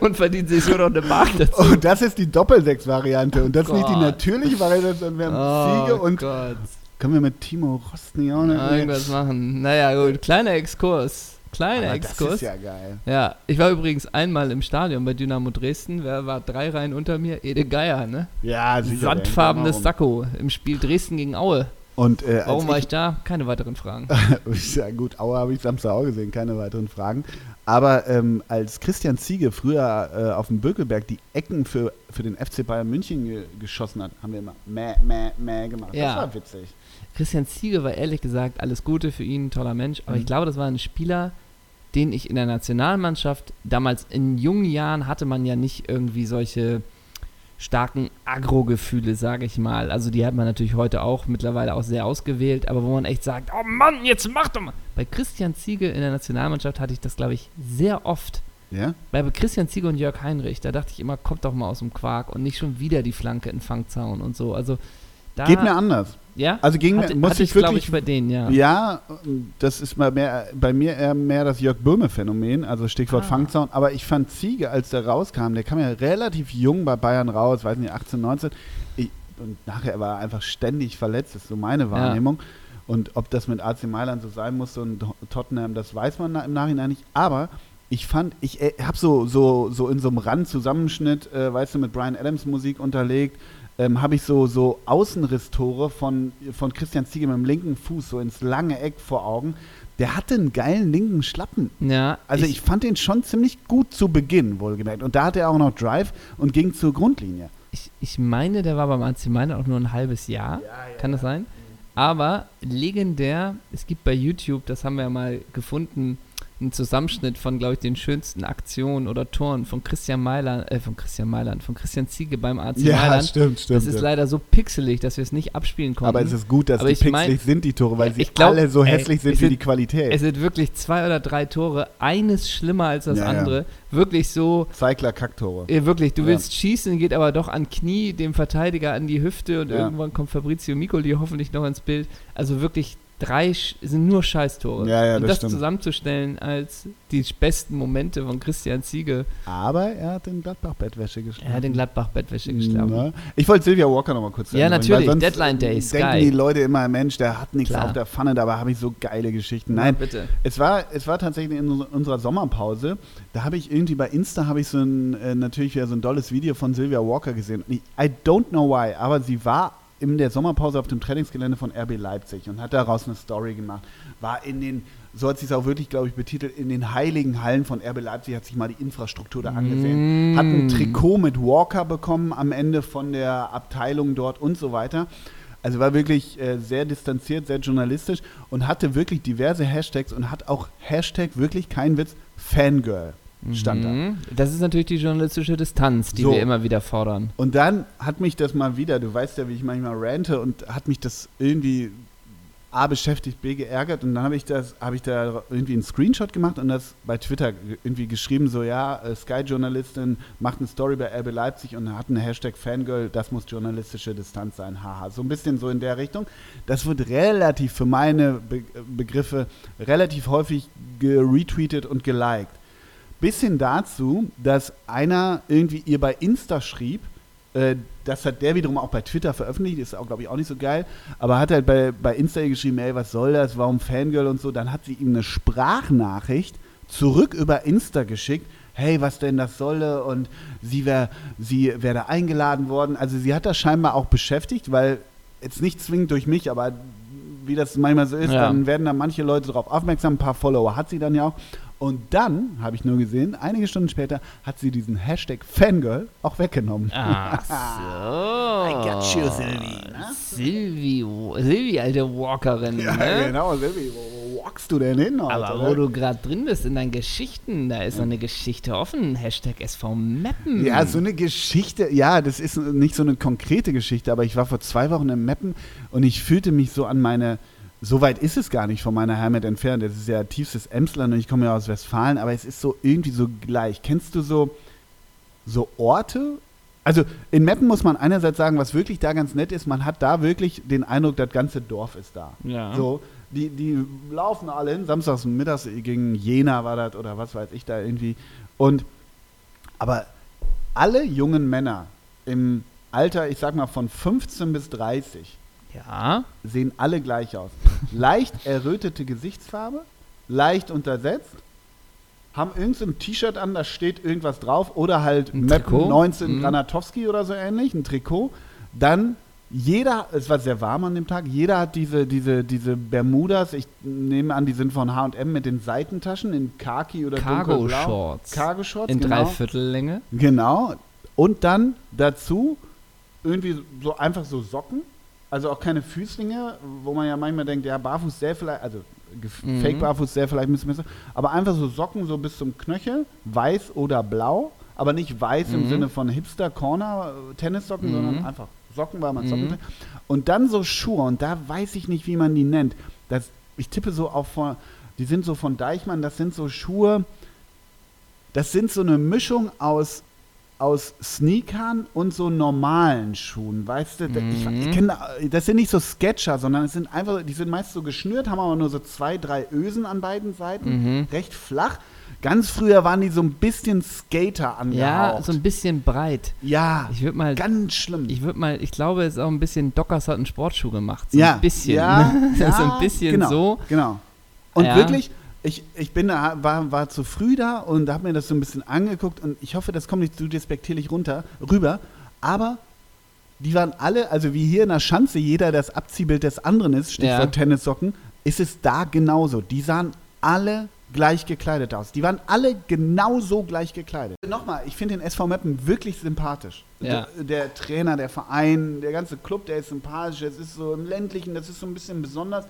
und verdienen sich so noch eine Mark dazu. Oh, das ist die Doppelsechs-Variante und das ist nicht die Gott. natürliche Variante, sondern wir haben Ziege und Gott. können wir mit Timo Rostny auch noch irgendwas machen. Naja, gut, kleiner Exkurs. Kleiner Aber das Exkurs. ist ja geil. Ja, ich war übrigens einmal im Stadion bei Dynamo Dresden. Wer war drei Reihen unter mir? Ede Geier, ne? Ja, sicher. Sandfarbenes? Sakko im Spiel Dresden gegen Aue. Und äh, Warum war als ich da? Keine weiteren Fragen. ich, ja gut, Aue habe ich Samstag auch gesehen, keine weiteren Fragen. Aber ähm, als Christian Ziege früher äh, auf dem Bökelberg die Ecken für, für den FC Bayern München ge geschossen hat, haben wir immer mäh, mäh, mäh gemacht. Ja. Das war witzig. Christian Ziege war ehrlich gesagt alles Gute für ihn, toller Mensch. Aber Mhm. ich glaube, das war ein Spieler, den ich in der Nationalmannschaft damals in jungen Jahren hatte man ja nicht irgendwie solche starken Agro-Gefühle, sage ich mal. Also die hat man natürlich heute auch mittlerweile auch sehr ausgewählt, aber wo man echt sagt, oh Mann, jetzt mach doch mal. Bei Christian Ziege in der Nationalmannschaft hatte ich das, glaube ich, sehr oft. Ja? Bei Christian Ziege und Jörg Heinrich, da dachte ich immer, kommt doch mal aus dem Quark und nicht schon wieder die Flanke in Fangzaun und so. Also da, Geht mir anders. ja? Also mir, hatte, muss hatte ich ich, glaube wirklich ich, bei denen, ja. Ja, das ist mal mehr, bei mir eher mehr das Jörg Böhme-Phänomen, also Stichwort Ah. Fangzaun. Aber ich fand Ziege, als der rauskam, der kam ja relativ jung bei Bayern raus, weiß nicht, 18, 19. Ich, und nachher war er einfach ständig verletzt, ist so meine Wahrnehmung. Und ob das mit AC Mailand so sein musste und Tottenham, das weiß man im Nachhinein nicht. Aber ich fand, ich äh, habe so, so, so in so einem Randzusammenschnitt, äh, weißt du, mit Brian Adams Musik unterlegt, ähm, habe ich so, so Außenrisstore von, von Christian Ziege mit dem linken Fuß so ins lange Eck vor Augen. Der hatte einen geilen linken Schlappen. Ja, Also ich, fand den schon ziemlich gut zu Beginn, wohlgemerkt. Und da hatte er auch noch Drive und ging zur Grundlinie. ich, ich meine, der war beim AC Mailand auch nur ein halbes Jahr. Kann das sein? Aber legendär, es gibt bei YouTube, das haben wir ja mal gefunden, einen Zusammenschnitt von, glaube ich, den schönsten Aktionen oder Toren von Christian Mailand, äh, von Christian Mailand, von Christian Ziege beim AC Mailand. stimmt, Das ist leider so pixelig, dass wir es nicht abspielen konnten. Aber es ist gut, dass Aber die ich mein- pixelig sind, die Tore, weil Ja, sie glaub, alle so ey, hässlich sind es wie sind- die Qualität. es sind wirklich zwei oder drei Tore, eines schlimmer als das Ja, ja. andere. Wirklich so, Cycler-Kacktore. äh, wirklich, du Ja. willst schießen, geht aber doch an Knie, dem Verteidiger an die Hüfte und Ja. irgendwann kommt Fabrizio Micoli hoffentlich noch ins Bild. Also wirklich drei sind nur Scheißtore. Ja, ja, und das das zusammenzustellen als die besten Momente von Christian Ziege, Aber er hat den Gladbach-Bettwäsche geschlagen. er hat den Gladbach-Bettwäsche geschlagen. Na? Ich wollte Sylvia Walker noch mal kurz Ja, einbringen, natürlich, Deadline Day ist denken geil. die Leute immer, Mensch, der hat nichts Klar. auf der Pfanne, dabei habe ich so geile Geschichten. Ja, Nein, bitte. es war, es war tatsächlich in unser- unserer Sommerpause, da habe ich irgendwie bei Insta habe ich so ein, äh, natürlich wieder so ein dolles Video von Sylvia Walker gesehen. I don't know why, aber sie war in der Sommerpause auf dem Trainingsgelände von RB Leipzig und hat daraus eine Story gemacht. War in den, so hat sie es auch wirklich, glaube ich, betitelt, in den heiligen Hallen von RB Leipzig, hat sich mal die Infrastruktur da angesehen. Hat ein Mm. Trikot mit Walker bekommen am Ende von der Abteilung dort und so weiter. Also war wirklich äh, sehr distanziert, sehr journalistisch und hatte wirklich diverse Hashtags und hat auch Hashtag, wirklich kein Witz, Fangirl stand da. Mhm. Das ist natürlich die journalistische Distanz, die So. wir immer wieder fordern. Und dann hat mich das mal wieder, du weißt ja, wie ich manchmal rante und hat mich das irgendwie A beschäftigt, B geärgert und dann habe ich das, habe ich da irgendwie einen Screenshot gemacht und das bei Twitter ge- irgendwie geschrieben, so ja, äh, Sky-Journalistin macht eine Story bei RB Leipzig und hat einen Hashtag Fangirl, das muss journalistische Distanz sein, haha. So ein bisschen so in der Richtung. Das wird relativ für meine Be Begriffe relativ häufig geretweetet und geliked. Bis hin dazu, dass einer irgendwie ihr bei Insta schrieb, äh, das hat der wiederum auch bei Twitter veröffentlicht, ist auch, glaube ich, auch nicht so geil, aber hat halt bei, bei Insta geschrieben, ey, was soll das, warum Fangirl und so. Dann hat sie ihm eine Sprachnachricht zurück über Insta geschickt, hey, was denn das solle und sie wäre sie wär da eingeladen worden. Also sie hat das scheinbar auch beschäftigt, weil jetzt nicht zwingend durch mich, aber wie das manchmal so ist, Ja. dann werden da manche Leute darauf aufmerksam, ein paar Follower hat sie dann ja auch. Und dann, habe ich nur gesehen, einige Stunden später hat sie diesen Hashtag Fangirl auch weggenommen. Ach so. I got you, Sylvie, ne? Silvi, Silvi, alte Walkerin. Ja, ne? genau, Silvi, wo, walkst du denn hin heute? Aber wo du gerade drin bist in deinen Geschichten, da ist noch eine Geschichte offen. Hashtag SV Meppen. Ja, so eine Geschichte, ja, das ist nicht so eine konkrete Geschichte, aber ich war vor zwei Wochen in Meppen und ich fühlte mich so an meine, so weit ist es gar nicht von meiner Heimat entfernt, das ist ja tiefstes Emsland und ich komme ja aus Westfalen, aber es ist so irgendwie so gleich. Kennst du so, so Orte? Also in Meppen muss man einerseits sagen, was wirklich da ganz nett ist, man hat da wirklich den Eindruck, das ganze Dorf ist da. Ja. So, die, die laufen alle hin, samstags mittags gegen Jena war das oder was weiß ich da irgendwie. Und aber alle jungen Männer im Alter, ich sag mal von 15 bis 30, Ja. sehen alle gleich aus. Leicht errötete Gesichtsfarbe, leicht untersetzt, haben irgend so ein T-Shirt an, da steht irgendwas drauf oder halt Trikot? 19 Mhm. Granatowski oder so ähnlich, ein Trikot. Dann jeder, es war sehr warm an dem Tag, jeder hat diese, diese, diese Bermudas, ich nehme an, die sind von H&M mit den Seitentaschen in Khaki oder dunkelblau. Cargo-Shorts. Cargo-Shorts, In genau. Dreiviertellänge. Genau. Und dann dazu irgendwie so einfach so Socken. Also auch keine Füßlinge, wo man ja manchmal denkt, ja, barfuß sehr vielleicht, also Mhm. fake barfuß sehr vielleicht ein bisschen besser. Aber einfach so Socken so bis zum Knöchel, weiß oder blau. Aber nicht weiß im Mhm. Sinne von Hipster Corner äh, Tennissocken, Mhm. sondern einfach Socken, weil man Socken Mhm. trägt. Und dann so Schuhe, und da weiß ich nicht, wie man die nennt. Das, ich tippe so auf von, die sind so von Deichmann, das sind so Schuhe, das sind so eine Mischung aus, aus Sneakern und so normalen Schuhen, weißt du? Ich, Mhm. ich kenn, da- das sind nicht so Sketcher, sondern es sind einfach, die sind meist so geschnürt, haben aber nur so zwei, drei Ösen an beiden Seiten, Mhm. recht flach. Ganz früher waren die so ein bisschen Skater angehaucht. Ja, so ein bisschen breit. ja, Ich würde mal, ganz schlimm. ich würde mal, ich glaube, es ist auch ein bisschen Dockers hat einen Sportschuh gemacht. So ja, ein bisschen. Ja, ne? ja, so ein bisschen genau, so. Genau. Und Ja. wirklich, ich, ich bin da, war, war zu früh da und habe mir das so ein bisschen angeguckt und ich hoffe, das kommt nicht zu despektierlich runter, rüber, aber die waren alle, also wie hier in der Schanze jeder das Abziehbild des anderen ist, Stichwort Ja. Tennissocken, ist es da genauso. Die sahen alle gleich gekleidet aus. Die waren alle genauso gleich gekleidet. Nochmal, ich finde den SV Meppen wirklich sympathisch. Ja. Der, der Trainer, der Verein, der ganze Club, der ist sympathisch. Es ist so im ländlichen, das ist so ein bisschen besonders.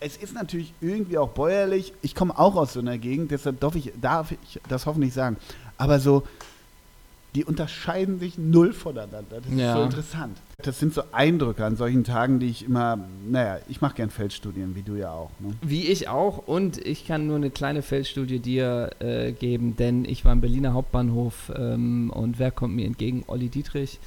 Es ist natürlich irgendwie auch bäuerlich. Ich komme auch aus so einer Gegend, deshalb darf ich, darf ich das hoffentlich sagen. Aber so, die unterscheiden sich null voneinander. Das ist Ja. so interessant. Das sind so Eindrücke an solchen Tagen, die ich immer, naja, ich mache gern Feldstudien, wie du ja auch. Ne? Wie ich auch. Und ich kann nur eine kleine Feldstudie dir äh, geben, denn ich war im Berliner Hauptbahnhof ähm, und wer kommt mir entgegen? Olli Dietrich.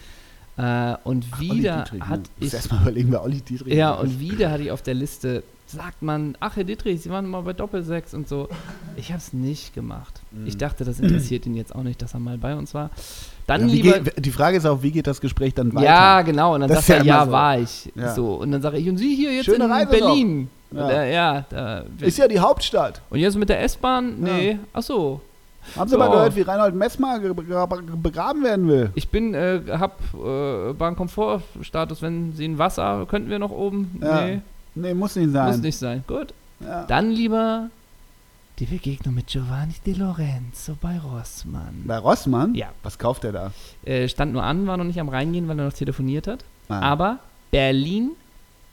Äh, und Olli wieder Dietrich, hat ne? Ich. erstmal überlegen, wer Olli Dietrich Ja, ist. und wieder hatte ich auf der Liste, sagt man, ach Herr Dietrich, Sie waren mal bei Doppelsechs und so. Ich habe es nicht gemacht. Mhm. Ich dachte, das interessiert ihn jetzt auch nicht, dass er mal bei uns war. Dann Ja, lieber. geht, die Frage ist auch, wie geht das Gespräch dann weiter? Ja, genau. Und dann Das sagt er, ja so. war ich. Ja. So. Und dann sage ich, und Sie hier jetzt Schöne in Reise Berlin. Und Ja. da, Ist ja die Hauptstadt. und jetzt mit der S-Bahn? Nee. Ach so. Haben Sie Ja. mal gehört, wie Reinhold Messmer begraben werden will? Ich bin, äh, hab äh, Bahnkomfortstatus, wenn Sie ein Wasser, könnten wir noch oben? Ja. Nee, Nee, muss nicht sein. muss nicht sein. Gut. Ja. Dann lieber die Begegnung mit Giovanni Di Lorenzo bei Rossmann. Bei Rossmann? Ja. Was kauft er da? Äh, stand nur an, war noch nicht am Reingehen, weil er noch telefoniert hat. Ah. Aber Berlin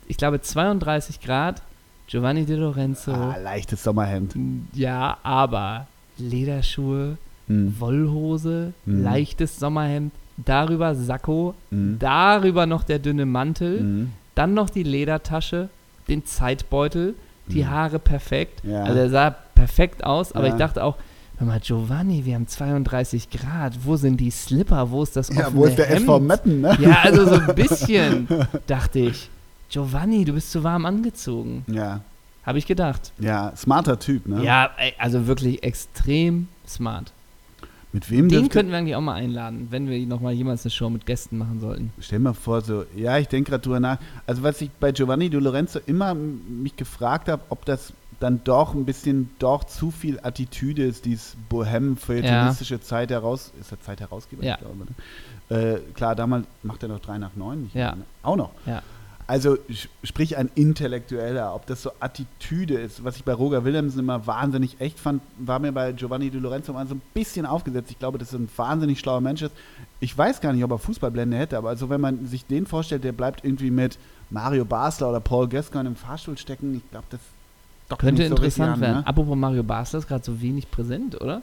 ich glaube 32 Grad, Giovanni Di Lorenzo, Ah, leichtes Sommerhemd. ja, aber Lederschuhe, Hm. Wollhose, Mhm. leichtes Sommerhemd, darüber Sakko, Hm. darüber noch der dünne Mantel, Hm. dann noch die Ledertasche, den Zeitbeutel, die Mhm. Haare perfekt. Ja. Also er sah perfekt aus, aber Ja. ich dachte auch, hör mal, Giovanni, wir haben 32 Grad, wo sind die Slipper, wo ist das Ja, offene wo ist der Hemd? SV Meppen, ne? Ja, also so ein bisschen, dachte ich. Giovanni, du bist zu warm angezogen. Ja, Habe ich gedacht. ja, smarter Typ, ne? Ja, also wirklich extrem smart. Mit wem Den könnten wir eigentlich auch mal einladen, wenn wir nochmal jemals eine Show mit Gästen machen sollten. Stell mal vor, so, ja, ich denke gerade drüber nach. Also, was ich bei Giovanni Di Lorenzo immer mich gefragt habe, ob das dann doch ein bisschen doch zu viel Attitüde ist, dieses bohem feuilletonistische Zeit heraus. Ist er Zeit Herausgeber? Ja. Ich glaube, ne? äh, klar, damals macht er noch 3 nach 9. Nicht Ja. mehr, ne? Auch noch. Ja. Also, sprich ein Intellektueller, ob das so Attitüde ist, was ich bei Roger Willemsen immer wahnsinnig echt fand, war mir bei Giovanni Di Lorenzo mal so ein bisschen aufgesetzt. Ich glaube, dass er ein wahnsinnig schlauer Mensch ist. Ich weiß gar nicht, ob er Fußballblende hätte, aber also wenn man sich den vorstellt, der bleibt irgendwie mit Mario Basler oder Paul Gascoigne im Fahrstuhl stecken, ich glaube, das Könnte nicht so interessant an, werden. Ne? Apropos Mario Basler ist gerade so wenig präsent, oder?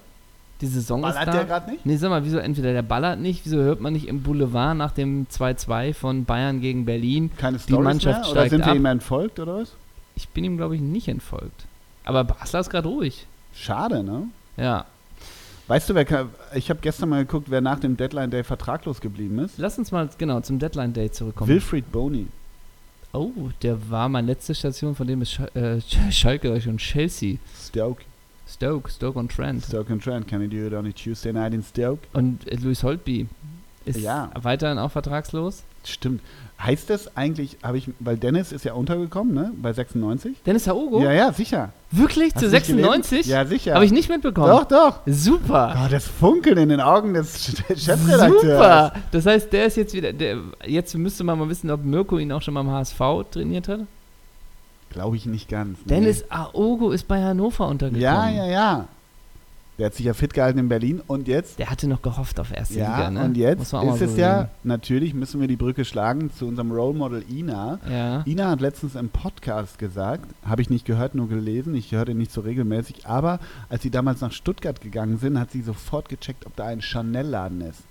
Die Saison ist Ballert da. der gerade nicht? Nee, sag mal, wieso entweder der ballert nicht, wieso hört man nicht im Boulevard nach dem 2-2 von Bayern gegen Berlin? Keine Die Storys Mannschaft mehr? Oder steigt sind wir ab. ihm entfolgt oder was? Ich bin ihm, glaube ich, nicht entfolgt. Aber Basler ist gerade ruhig. Schade, ne? Ja. Weißt du, wer ich habe gestern mal geguckt, wer nach dem Deadline Day vertraglos geblieben ist? Lass uns mal genau zum Deadline Day zurückkommen. Wilfried Boney. oh, der war meine letzte Station, von dem ist Sch äh, Sch- Schalke und Chelsea. Stoke. Stoke, Stoke on Trent. Stoke and Trent. Can I do it on a Tuesday night in Stoke? Und äh, Luis Holtby ist Ja. weiterhin auch vertragslos. Stimmt. Heißt das eigentlich, habe ich, weil Dennis ist ja untergekommen, ne? Bei 96? Dennis Haogo? Ja, ja, sicher. Wirklich? Hast Zu du nicht gelesen? 96? Ja, sicher. Habe ich nicht mitbekommen. Doch, doch. Super. Oh, das Funkeln in den Augen des Chefredakteurs. Super. Das heißt, der ist jetzt wieder. Der, jetzt müsste man mal wissen, ob Mirko ihn auch schon beim HSV trainiert hat. Glaube ich nicht ganz. nee. Dennis Aogo ist bei Hannover untergekommen. Ja, ja, ja. Der hat sich ja fit gehalten in Berlin und jetzt Der hatte noch gehofft auf erste Ja, Liga, ne? und jetzt ist mal es so ja, sehen. natürlich müssen wir die Brücke schlagen zu unserem Role Model Ina. Ja. Ina hat letztens im Podcast gesagt, habe ich nicht gehört, nur gelesen, ich höre den nicht so regelmäßig, aber als sie damals nach Stuttgart gegangen sind, hat sie sofort gecheckt, ob da ein Chanel-Laden ist.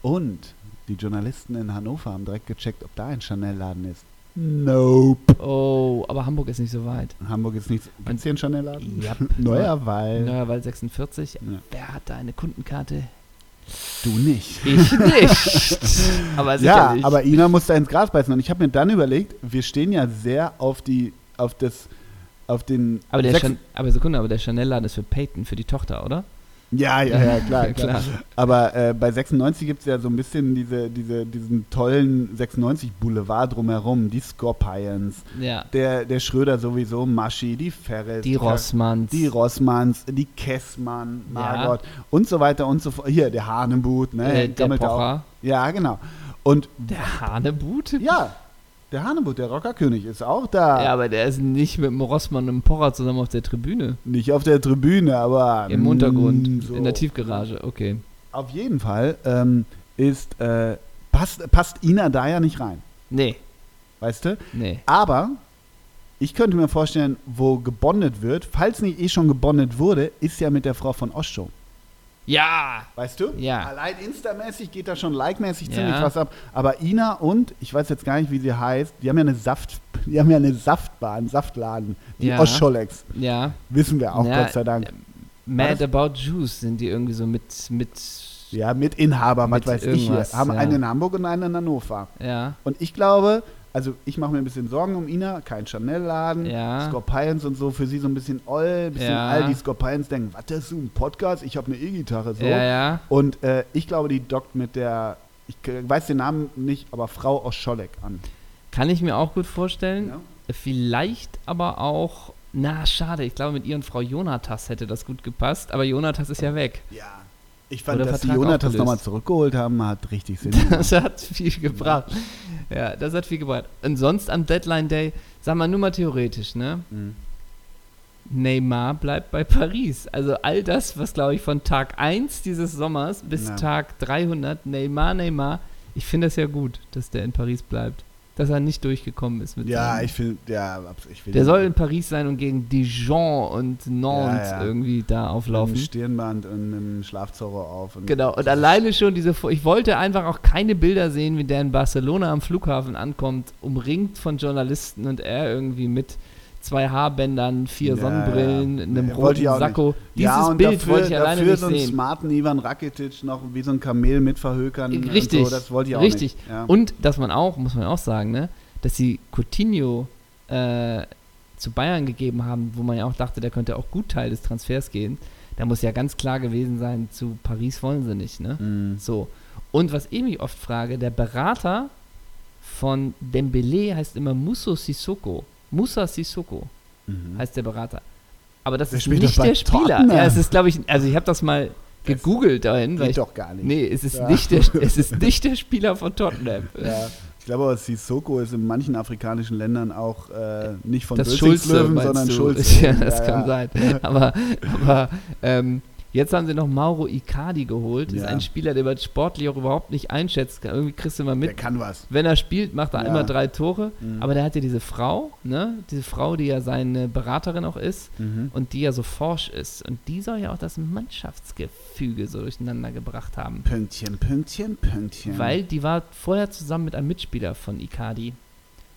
Und die Journalisten in Hannover haben direkt gecheckt, ob da ein Chanel-Laden ist. Nope. Oh, aber Hamburg ist nicht so weit. Hamburg ist nichts. Gibt es hier einen Chanel-Laden? Ja. Neuer Weil. Neuerwald 46. Ja. Wer hat da eine Kundenkarte? Du nicht. Ich nicht. aber Ja, sicherlich. aber Ina musste ins Gras beißen. Und ich habe mir dann überlegt, wir stehen ja sehr auf die, auf das, auf den. aber, der Chan aber Sekunde, aber der Chanel-Laden ist für Peyton, für die Tochter, oder? Ja, ja, ja, klar, Ja, klar. Aber äh, bei 96 gibt es ja so ein bisschen diese, diese, diesen tollen 96 Boulevard drumherum, die Scorpions, Ja. der, der Schröder sowieso, Maschi, die Ferris, Die Rossmanns. die Rossmanns, die Kessmann, Ja. Margot und so weiter und so fort. Hier, der Hahnenbut, ne? äh, der gammelt auch. Pocher. Ja, genau. Und Der Hanebut? ja, der Hahnenbut, der Rockerkönig, ist auch da. Ja, aber der ist nicht mit dem Rossmann und dem Pocher zusammen auf der Tribüne. Nicht auf der Tribüne, aber Im Untergrund, mm, so. in der Tiefgarage, okay. Auf jeden Fall ähm, ist äh, passt, passt Ina da ja nicht rein, Nee, weißt du? nee. Aber ich könnte mir vorstellen, wo gebondet wird, falls nicht eh schon gebondet wurde, ist ja mit der Frau von Oscho. Ja! Weißt du? Ja. Allein instamäßig geht da schon like-mäßig Ja. ziemlich was ab. Aber Ina und, ich weiß jetzt gar nicht, wie sie heißt, die haben ja eine Saft, die haben ja eine Saftbar, einen Saftladen. Die Ja. Oscholex. Ja. Wissen wir auch, Ja, Gott sei Dank. äh, Mad About Juice sind die irgendwie so mit, mit, Ja, mit Inhaber, was weiß ich hier. Haben ja. einen in Hamburg und einen in Hannover. ja, Und ich glaube, also ich mache mir ein bisschen Sorgen um Ina, kein Chanel-Laden, Ja. Scorpions und so, für sie so ein bisschen oll, ein bisschen Ja. all die Scorpions denken, was, das ist so ein Podcast? Ich habe eine E-Gitarre, so. ja, ja. Und äh, ich glaube, die dockt mit der, ich weiß den Namen nicht, aber Frau aus Scholleck an. Kann ich mir auch gut vorstellen. Ja? Vielleicht aber auch, na, schade, ich glaube, mit ihr und Frau Jonatas hätte das gut gepasst, aber Jonatas ist ja weg. Ja. Ich fand, dass die Vertrag aufgelöst. nochmal zurückgeholt haben, hat richtig Sinn gemacht. Das hat viel gebracht. Ja, das hat viel gebracht. Und sonst am Deadline Day, sag mal nur mal theoretisch, ne? Mhm. Neymar bleibt bei Paris. Also all das, was glaube ich von Tag 1 dieses Sommers bis Ja. Tag 300, Neymar, Neymar. Ich finde das ja gut, dass der in Paris bleibt. Dass er nicht durchgekommen ist mit Ja, seinem- ich finde, ja, ich will Der soll in Paris sein und gegen Dijon und Nantes Ja, ja. irgendwie da mit dem auflaufen. Stirnband und mit dem Schlafzauber auf. Und Genau, und alleine schon diese, ich wollte einfach auch keine Bilder sehen, wie der in Barcelona am Flughafen ankommt, umringt von Journalisten und er irgendwie mit zwei Haarbändern, vier Ja, Sonnenbrillen, ja. einem roten. Sakko. Dieses ja, Bild dafür, wollte ich alleine dafür nicht so einen sehen. smarten Ivan Rakitic noch wie so ein Kamel mit verhökern. Richtig, Und so, das wollte ich auch richtig. nicht. Ja. Und dass man auch, muss man auch sagen, ne, dass sie Coutinho äh, zu Bayern gegeben haben, wo man ja auch dachte, der könnte auch gut Teil des Transfers gehen. Da muss ja ganz klar gewesen sein, zu Paris wollen sie nicht, ne? Mhm. So. Und was ich mich oft frage, der Berater von Dembele heißt immer Musso Sissoko. Musa Sissoko Mhm. heißt der Berater. Aber das Der ist nicht der Spieler. Ja, es ist, glaube ich, also ich habe das mal gegoogelt dahin. Weil Geht ich, doch gar nicht. nee, es ist, Ja. nicht der, es ist nicht der Spieler von Tottenham. Ja. Ich glaube aber, Sissoko ist in manchen afrikanischen Ländern auch äh, nicht von das Bösingslöwen, sondern? Schulze. Ja, das Ja, kann sein. Aber, aber ähm, jetzt haben sie noch Mauro Icardi geholt. Ist Ja. ein Spieler, der wird sportlich auch überhaupt nicht einschätzt. Irgendwie kriegst du mal Der mit. kann was. Wenn er spielt, macht er Ja. immer drei Tore. Mhm. Aber der hat ja diese Frau, ne? Diese Frau, die ja seine Beraterin auch ist Mhm. und die ja so forsch ist. Und die soll ja auch das Mannschaftsgefüge so durcheinander gebracht haben. Pünktchen, Pünktchen, Pünktchen. Weil die war vorher zusammen mit einem Mitspieler von Icardi,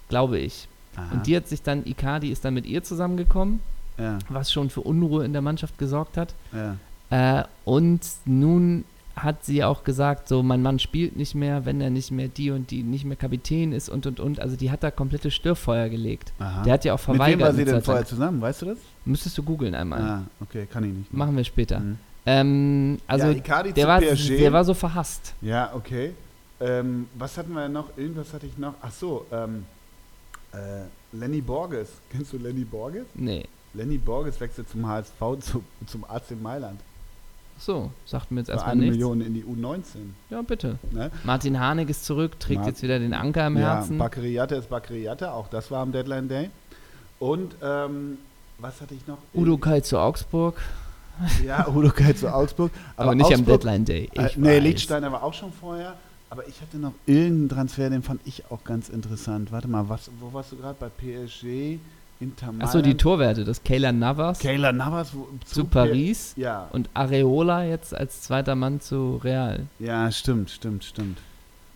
glaube ich. Aha. Und die hat sich dann, Icardi ist dann mit ihr zusammengekommen, ja, was schon für Unruhe in der Mannschaft gesorgt hat. ja. Äh, und nun hat sie auch gesagt, so mein Mann spielt nicht mehr, wenn er nicht mehr die und die nicht mehr Kapitän ist und und und. Also die hat da komplette Störfeuer gelegt. Aha. Der hat ja auch Mit wem verweigert. war sie denn vorher zusammen? Weißt du das? Müsstest du googeln einmal. Ah, okay, kann ich nicht. Machen wir später. Mhm. Ähm, also ja, der, war, PSG. der war so verhasst. Ja, okay. Ähm, was hatten wir noch? Irgendwas hatte ich noch. Ach so, ähm, äh, Lenny Borges. Kennst du Lenny Borges? Nee. Lenny Borges wechselt zum HSV zu, zum AC Mailand. So, sagt mir jetzt Für erstmal eine nichts. Million in die U19. Ja, bitte. Ne? Martin Harnik ist zurück, trägt Mar- jetzt wieder den Anker im Ja, Herzen. Bakriata ist Bakriata, auch das war am Deadline Day. Und ähm, was hatte ich noch? Udo Kai zu Augsburg, Ja, Udo Kai zu Augsburg. aber, nicht am Augsburg- Deadline Day. Äh, Ich nee, weiß. Lichtsteiner war auch schon vorher. Aber ich hatte noch irgendeinen Transfer, den fand ich auch ganz interessant. Warte mal, was, wo warst du gerade? Bei PSG, Inter Mailand? Achso, die Torwerte, das Kayla Navas Kayla Navas wo, zu Paris Ja, und Areola jetzt als zweiter Mann zu Real. ja, stimmt, stimmt, stimmt.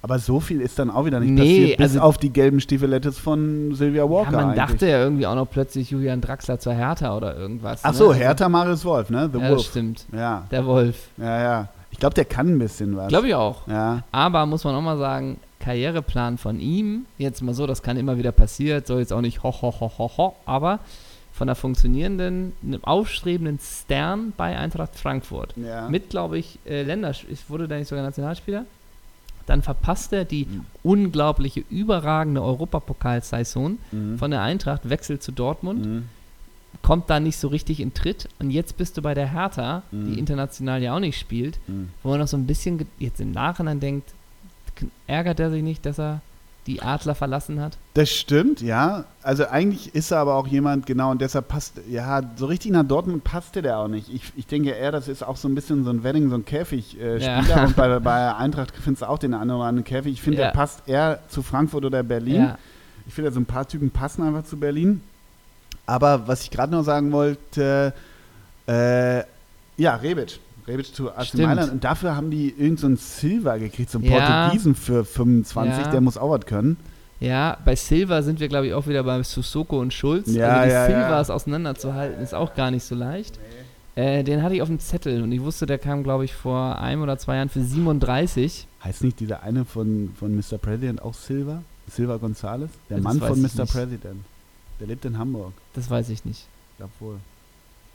Aber so viel ist dann auch wieder nicht Nee, passiert, bis also- auf die gelben Stiefelettes von Sylvia Walker ja, man eigentlich. dachte ja irgendwie auch noch plötzlich Julian Draxler zur Hertha oder irgendwas. Ach ne? so, Also- Hertha Marius Wolf, ne? The Ja, Wolf. stimmt. Ja, Der Wolf. ja, ja. Ich glaube, der kann ein bisschen was. Glaube ich auch. Ja, Aber muss man auch mal sagen, Karriereplan von ihm, jetzt mal so, das kann immer wieder passieren, soll jetzt auch nicht ho, ho, ho, ho, ho, aber von einer funktionierenden, einem aufstrebenden Stern bei Eintracht Frankfurt. ja. Mit, glaube ich, äh, Länderspiel, wurde der nicht sogar Nationalspieler? Dann verpasst er die Mhm. unglaubliche, überragende Europapokalsaison Mhm. von der Eintracht, wechselt zu Dortmund, Mhm. kommt da nicht so richtig in Tritt und jetzt bist du bei der Hertha, Mhm. die international ja auch nicht spielt, Mhm. wo man noch so ein bisschen jetzt im Nachhinein denkt, ärgert er sich nicht, dass er die Adler verlassen hat? Das stimmt, ja. Also eigentlich ist er aber auch jemand, genau, und deshalb passt, ja, so richtig nach Dortmund passte der auch nicht. Ich, ich denke eher, das ist auch so ein bisschen so ein Wedding, so ein Käfig-Spieler. Ja. Äh, und bei, bei Eintracht findest du auch den einen oder anderen Käfig. Ich finde, Ja. der passt eher zu Frankfurt oder Berlin. Ja, Ich finde, so ein paar Typen passen einfach zu Berlin. Aber was ich gerade noch sagen wollte, äh, ja, Rebic. Rebic zu AC. Mailand. Und dafür haben die irgendeinen so Silva gekriegt, so einen Ja. Portugiesen für 25. Ja. Der muss auch was können. ja, bei Silva sind wir, glaube ich, auch wieder bei Susoko und Schulz. Ja, also die ja, ja. Silvas auseinanderzuhalten, ist auch gar nicht so leicht. Äh, den hatte ich auf dem Zettel und ich wusste, der kam, glaube ich, vor einem oder zwei Jahren für 37. Heißt nicht dieser eine von, von Mr. President auch Silva? Silva Gonzales? Der Das Mann von Mr. nicht. President. Der lebt in Hamburg. Das weiß ich nicht. Ich glaube wohl.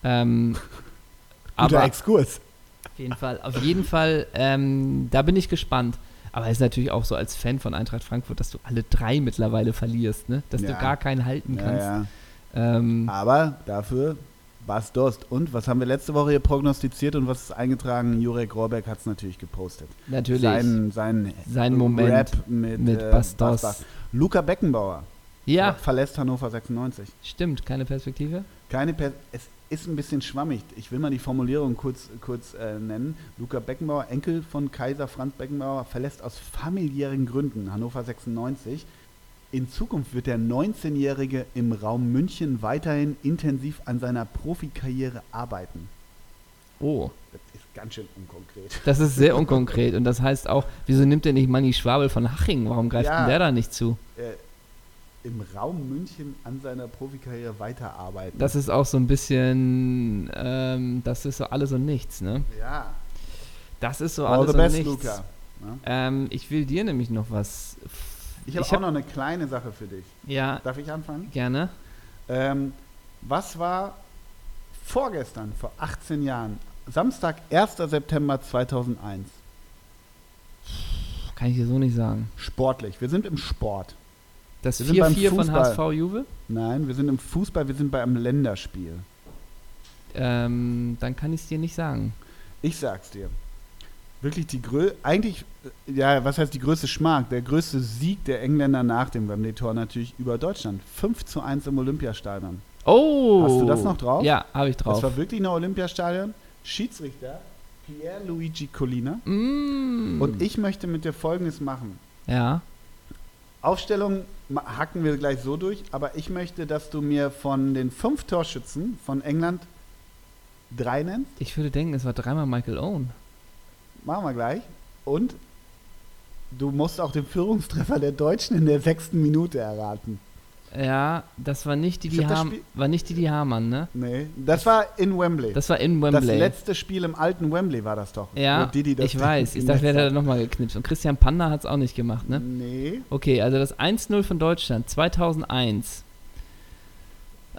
Ähm, Guter aber Exkurs. Auf jeden Fall, auf jeden Fall, ähm, da bin ich gespannt. Aber es ist natürlich auch so als Fan von Eintracht Frankfurt, dass du alle drei mittlerweile verlierst, ne? Dass du Ja. gar keinen halten Ja, kannst. ja. Ähm, Aber dafür es Durst. Und was haben wir letzte Woche hier prognostiziert und was ist eingetragen? Jurek Rohrbeck hat es natürlich gepostet. natürlich. Sein, sein, Sein Moment Rap mit, mit äh, Bastos. Bastos. Luca Beckenbauer ja, verlässt Hannover 96. stimmt, keine Perspektive. Keine per es ist ein bisschen schwammig. Ich will mal die Formulierung kurz, kurz äh, nennen. Luca Beckenbauer, Enkel von Kaiser Franz Beckenbauer, verlässt aus familiären Gründen Hannover 96. In Zukunft wird der 19-Jährige im Raum München weiterhin intensiv an seiner Profikarriere arbeiten. Oh, Das ist ganz schön unkonkret. das ist sehr unkonkret. Und das heißt auch, wieso nimmt er nicht Manni Schwabel von Haching? Warum greift Ja. denn der da nicht zu? Äh, Im Raum München an seiner Profikarriere weiterarbeiten. Das ist auch so ein bisschen, ähm, das ist so alles und nichts, ne? ja. Das ist so All alles the best, und nichts. Luca. Ja. Ähm, ich will dir nämlich noch was. Ich habe auch hab- noch eine kleine Sache für dich. Ja, Darf ich anfangen? gerne. Ähm, was war vorgestern, vor 18 Jahren, Samstag, 1. September 2001, Kann ich dir so nicht sagen. sportlich? Wir sind im Sport. Das Wir sind beim 4-4 von. HSV Juve? Nein, wir sind im Fußball, wir sind bei einem Länderspiel. Ähm, dann kann ich es dir nicht sagen. Ich sag's dir. Wirklich die größte, eigentlich, äh, ja, was heißt die größte Schmark? Der größte Sieg der Engländer nach dem Wembley-Tor natürlich über Deutschland. 5 zu 1 im Olympiastadion. Oh! Hast du das noch drauf? Ja, habe ich drauf. Das war wirklich ein Olympiastadion. Schiedsrichter Pierre-Luigi Collina. Mm. Und ich möchte mit dir Folgendes machen. Ja. Aufstellung hacken wir gleich so durch, aber ich möchte, dass du mir von den fünf Torschützen von England drei nennst. Ich würde denken, es war dreimal Michael Owen. Machen wir gleich. Und du musst auch den Führungstreffer der Deutschen in der sechsten Minute erraten. Ja, das war nicht die, die hab das Ham Spiel- war nicht die, die Hamann, ne? Nee, das war in Wembley. Das war in Das Wembley. letzte Spiel im alten Wembley war das doch. ja, Didi das ich weiß. Ich dachte, der hätte hat. nochmal geknipst. Und Christian Panda hat es auch nicht gemacht, ne? Nee. Okay, also das 1-0 von Deutschland 2001.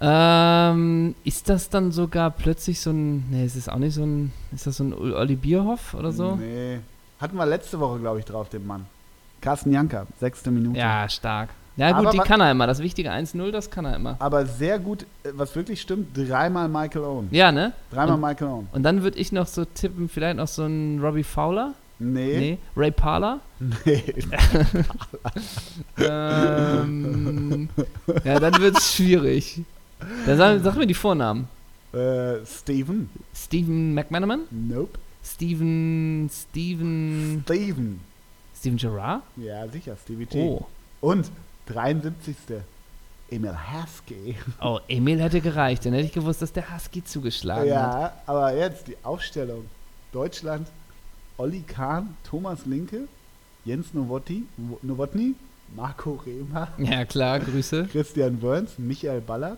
Ähm, ist das dann sogar plötzlich so ein, ne, ist es auch nicht so ein, ist das so ein Olli Bierhoff oder so? Nee. Hatten wir letzte Woche, glaube ich, drauf, den Mann. Carsten Janka, sechste Minute. Ja, stark. Ja gut, Aber die kann er immer. Das wichtige 1-0, das kann er immer. Aber sehr gut, äh, was wirklich stimmt, dreimal Michael Owen. Ja, ne? Dreimal Und- Michael Owen. Und dann würde ich noch so tippen, vielleicht noch so ein Robbie Fowler? Nee. Nee. Ray Parler? Nee. ähm, ja, dann wird es schwierig. Dann sag, sag mir die Vornamen. äh, Steven? Steven McManaman? Nope. Steven, Steven, Steven. Steven Gerrard? Ja, sicher, Stevie G. Oh. Und 73. Emil Husky. Oh, Emil hätte gereicht. Dann hätte ich gewusst, dass der Husky zugeschlagen hat. Ja, aber jetzt die Aufstellung. Deutschland, Olli Kahn, Thomas Linke, Jens Nowotny, Nowotny Marco Rehmer, Ja, klar, Grüße. Christian Wörns, Michael Ballack,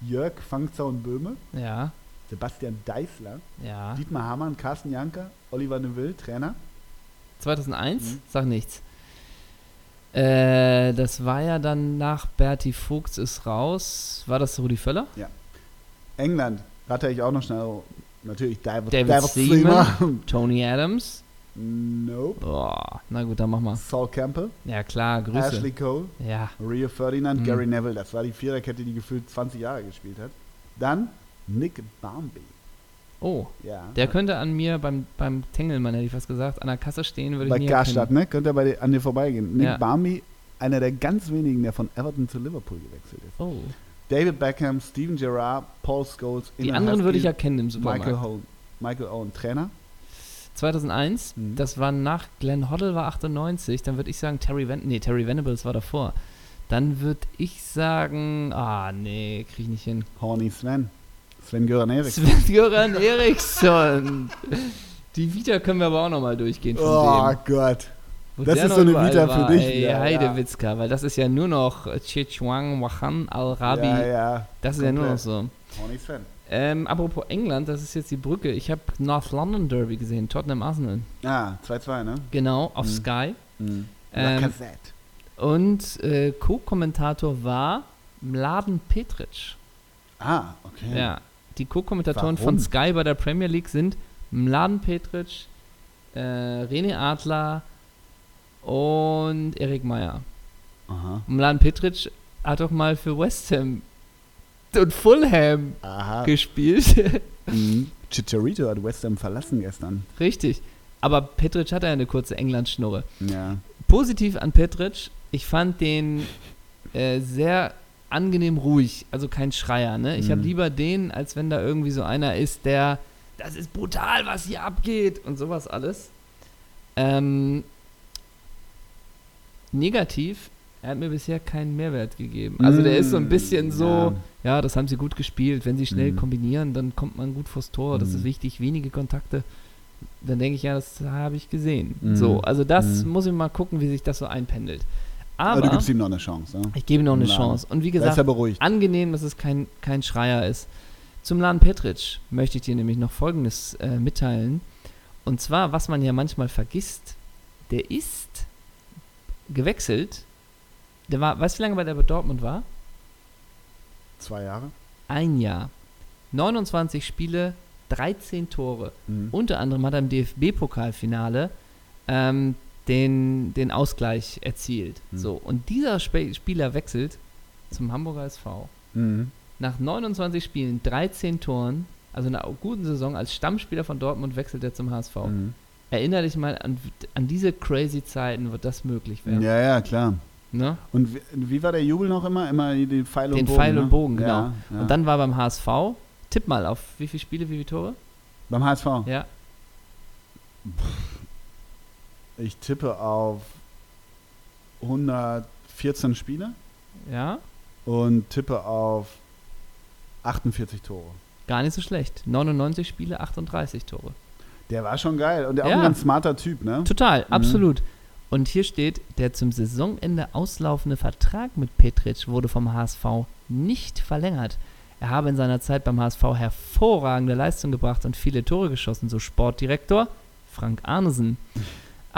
Jörg Fangzaun-Böhme, Ja, Sebastian Deißler, ja. Dietmar Hamann, Carsten Janker, Oliver Neville, Trainer. 2001? Mhm. Sag nichts. Äh, das war ja dann nach Berti Fuchs ist raus. War das Rudi Völler? England, ratter ich auch noch schnell. Natürlich David, David Seaman. Tony Adams? Nope. Boah, na gut, dann mach mal. Saul Campbell, Ja, klar, Grüße. Ashley Cole, Ja, Rio Ferdinand, Mhm. Gary Neville. Das war die Viererkette, die gefühlt 20 Jahre gespielt hat. Dann Nick Barmby. Oh. Ja. Der könnte an mir beim, beim Tengelmann, hätte ich fast gesagt, an der Kasse stehen, würde ich bei nie Garstadt, erkennen. ne? Könnte er bei an dir vorbeigehen. Nick Ja. Barmby, einer der ganz wenigen, der von Everton zu Liverpool gewechselt ist. Oh. David Beckham, Steven Gerrard, Paul Scholes, Die anderen würde ich Husky, erkennen im Supermarkt. Michael Owen, Michael Owen, Trainer. 2001, Mhm. das war nach Glenn Hoddle war 98, dann würde ich sagen Terry Ven nee, Terry Venables war davor. Dann würde ich sagen, ah nee, krieg ich nicht hin. Horny Sven. Sven Göran Eriksson. Sven-Göran Eriksson. Die Vita können wir aber auch nochmal durchgehen von Oh dem. Gott. Wo das ist so eine Vita für war. dich Ey, ja. Heidewitzka, weil das ist ja nur noch Chichuang Wahan Al-Rabi. Ja, ja. das ist ja nur noch komplett. so. Horny Sven. Ähm, apropos England, das ist jetzt die Brücke. Ich habe North London Derby gesehen, Tottenham Arsenal. Ah, 2-2, ne? Genau, auf Mhm. Sky. Mhm. Ähm. Und äh, Co-Kommentator war Mladen Petric. Ah, okay. Ja, die Co-Kommentatoren von Sky bei der Premier League sind Mladen Petric, äh, René Adler und Erik Meyer. Aha. Mladen Petric hat doch mal für West Ham und Fulham Aha. gespielt. Mhm. Chicharito hat West Ham verlassen gestern. Richtig. Aber Petric hatte ja eine kurze England-Schnurre. Ja. Positiv an Petric, ich fand den äh, sehr angenehm ruhig, also kein Schreier. Ne? Ich Mhm. habe lieber den, als wenn da irgendwie so einer ist, der, das ist brutal, was hier abgeht und sowas alles. Ähm, negativ, er hat mir bisher keinen Mehrwert gegeben. Also der ist so ein bisschen so, Ja. ja, das haben sie gut gespielt. Wenn sie schnell Mhm. kombinieren, dann kommt man gut vors Tor. Das Mhm. ist wichtig, wenige Kontakte. Dann denke ich, ja, das habe ich gesehen. Mhm. So, also das muss ich mal gucken, wie sich das so einpendelt. Aber, du gibst ihm noch eine Chance. Ne? ich gebe ihm noch eine Laden. Chance. Und wie gesagt, angenehm, dass es kein, kein Schreier ist. Zum Laden Petric möchte ich dir nämlich noch Folgendes äh, mitteilen. Und zwar, was man ja manchmal vergisst, der ist gewechselt. Der war, weißt du, wie lange bei der bei Dortmund war? Zwei Jahre. Ein Jahr. 29 Spiele, 13 Tore. Mhm. Unter anderem hat er im DFB-Pokalfinale ähm, den, den Ausgleich erzielt. Mhm. So, und dieser Sp Spieler wechselt zum Hamburger SV. Mhm. Nach 29 Spielen, 13 Toren, also einer guten Saison als Stammspieler von Dortmund wechselt er zum HSV. Mhm. Erinnere dich mal an, an diese crazy Zeiten, wo das möglich wäre. Ja, ja, klar. Ne? Und wie, wie war der Jubel noch immer? Immer den Pfeil und Den Bogen. Pfeil und ne? Bogen, genau. Ja, ja. Und dann war beim HSV, tipp mal auf wie viele Spiele, wie viele Tore? Beim HSV. Ja. Ich tippe auf 114 Spiele Ja, und tippe auf 48 Tore. gar nicht so schlecht. 99 Spiele, 38 Tore. Der war schon geil und der auch Ja. ein ganz smarter Typ, ne? Total, Mhm. absolut. Und hier steht, der zum Saisonende auslaufende Vertrag mit Petric wurde vom HSV nicht verlängert. Er habe in seiner Zeit beim HSV hervorragende Leistung gebracht und viele Tore geschossen, so Sportdirektor Frank Arnesen.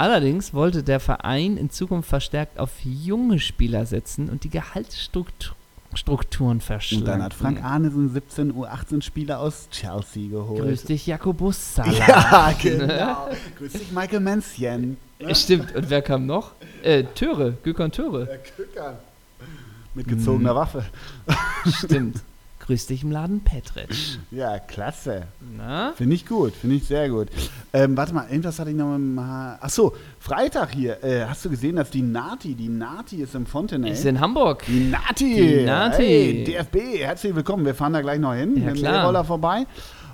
Allerdings wollte der Verein in Zukunft verstärkt auf junge Spieler setzen und die Gehaltsstrukturen verschlanken. Und dann hat Frank Arnesen 17 U18 Spieler aus Chelsea geholt. Grüß dich, Jakobus Salah. Ja, genau. Grüß dich, Michael Menzchen. Stimmt, und wer kam noch? Äh, Töre, Gökhan Töre. Der Kückern. Mit gezogener Mhm. Waffe. Stimmt. Grüß dich im Laden Petric. Ja, klasse. Finde ich gut, finde ich sehr gut. Ähm, warte mal, irgendwas hatte ich noch mal. Achso, Freitag hier. Äh, hast du gesehen, dass die Nati, die Nati ist im Fontenay? Ist in Hamburg. die Nati! Die Nati. Hey, DFB, herzlich willkommen. Wir fahren da gleich noch hin. Ja, mit dem klar. E-Roller vorbei.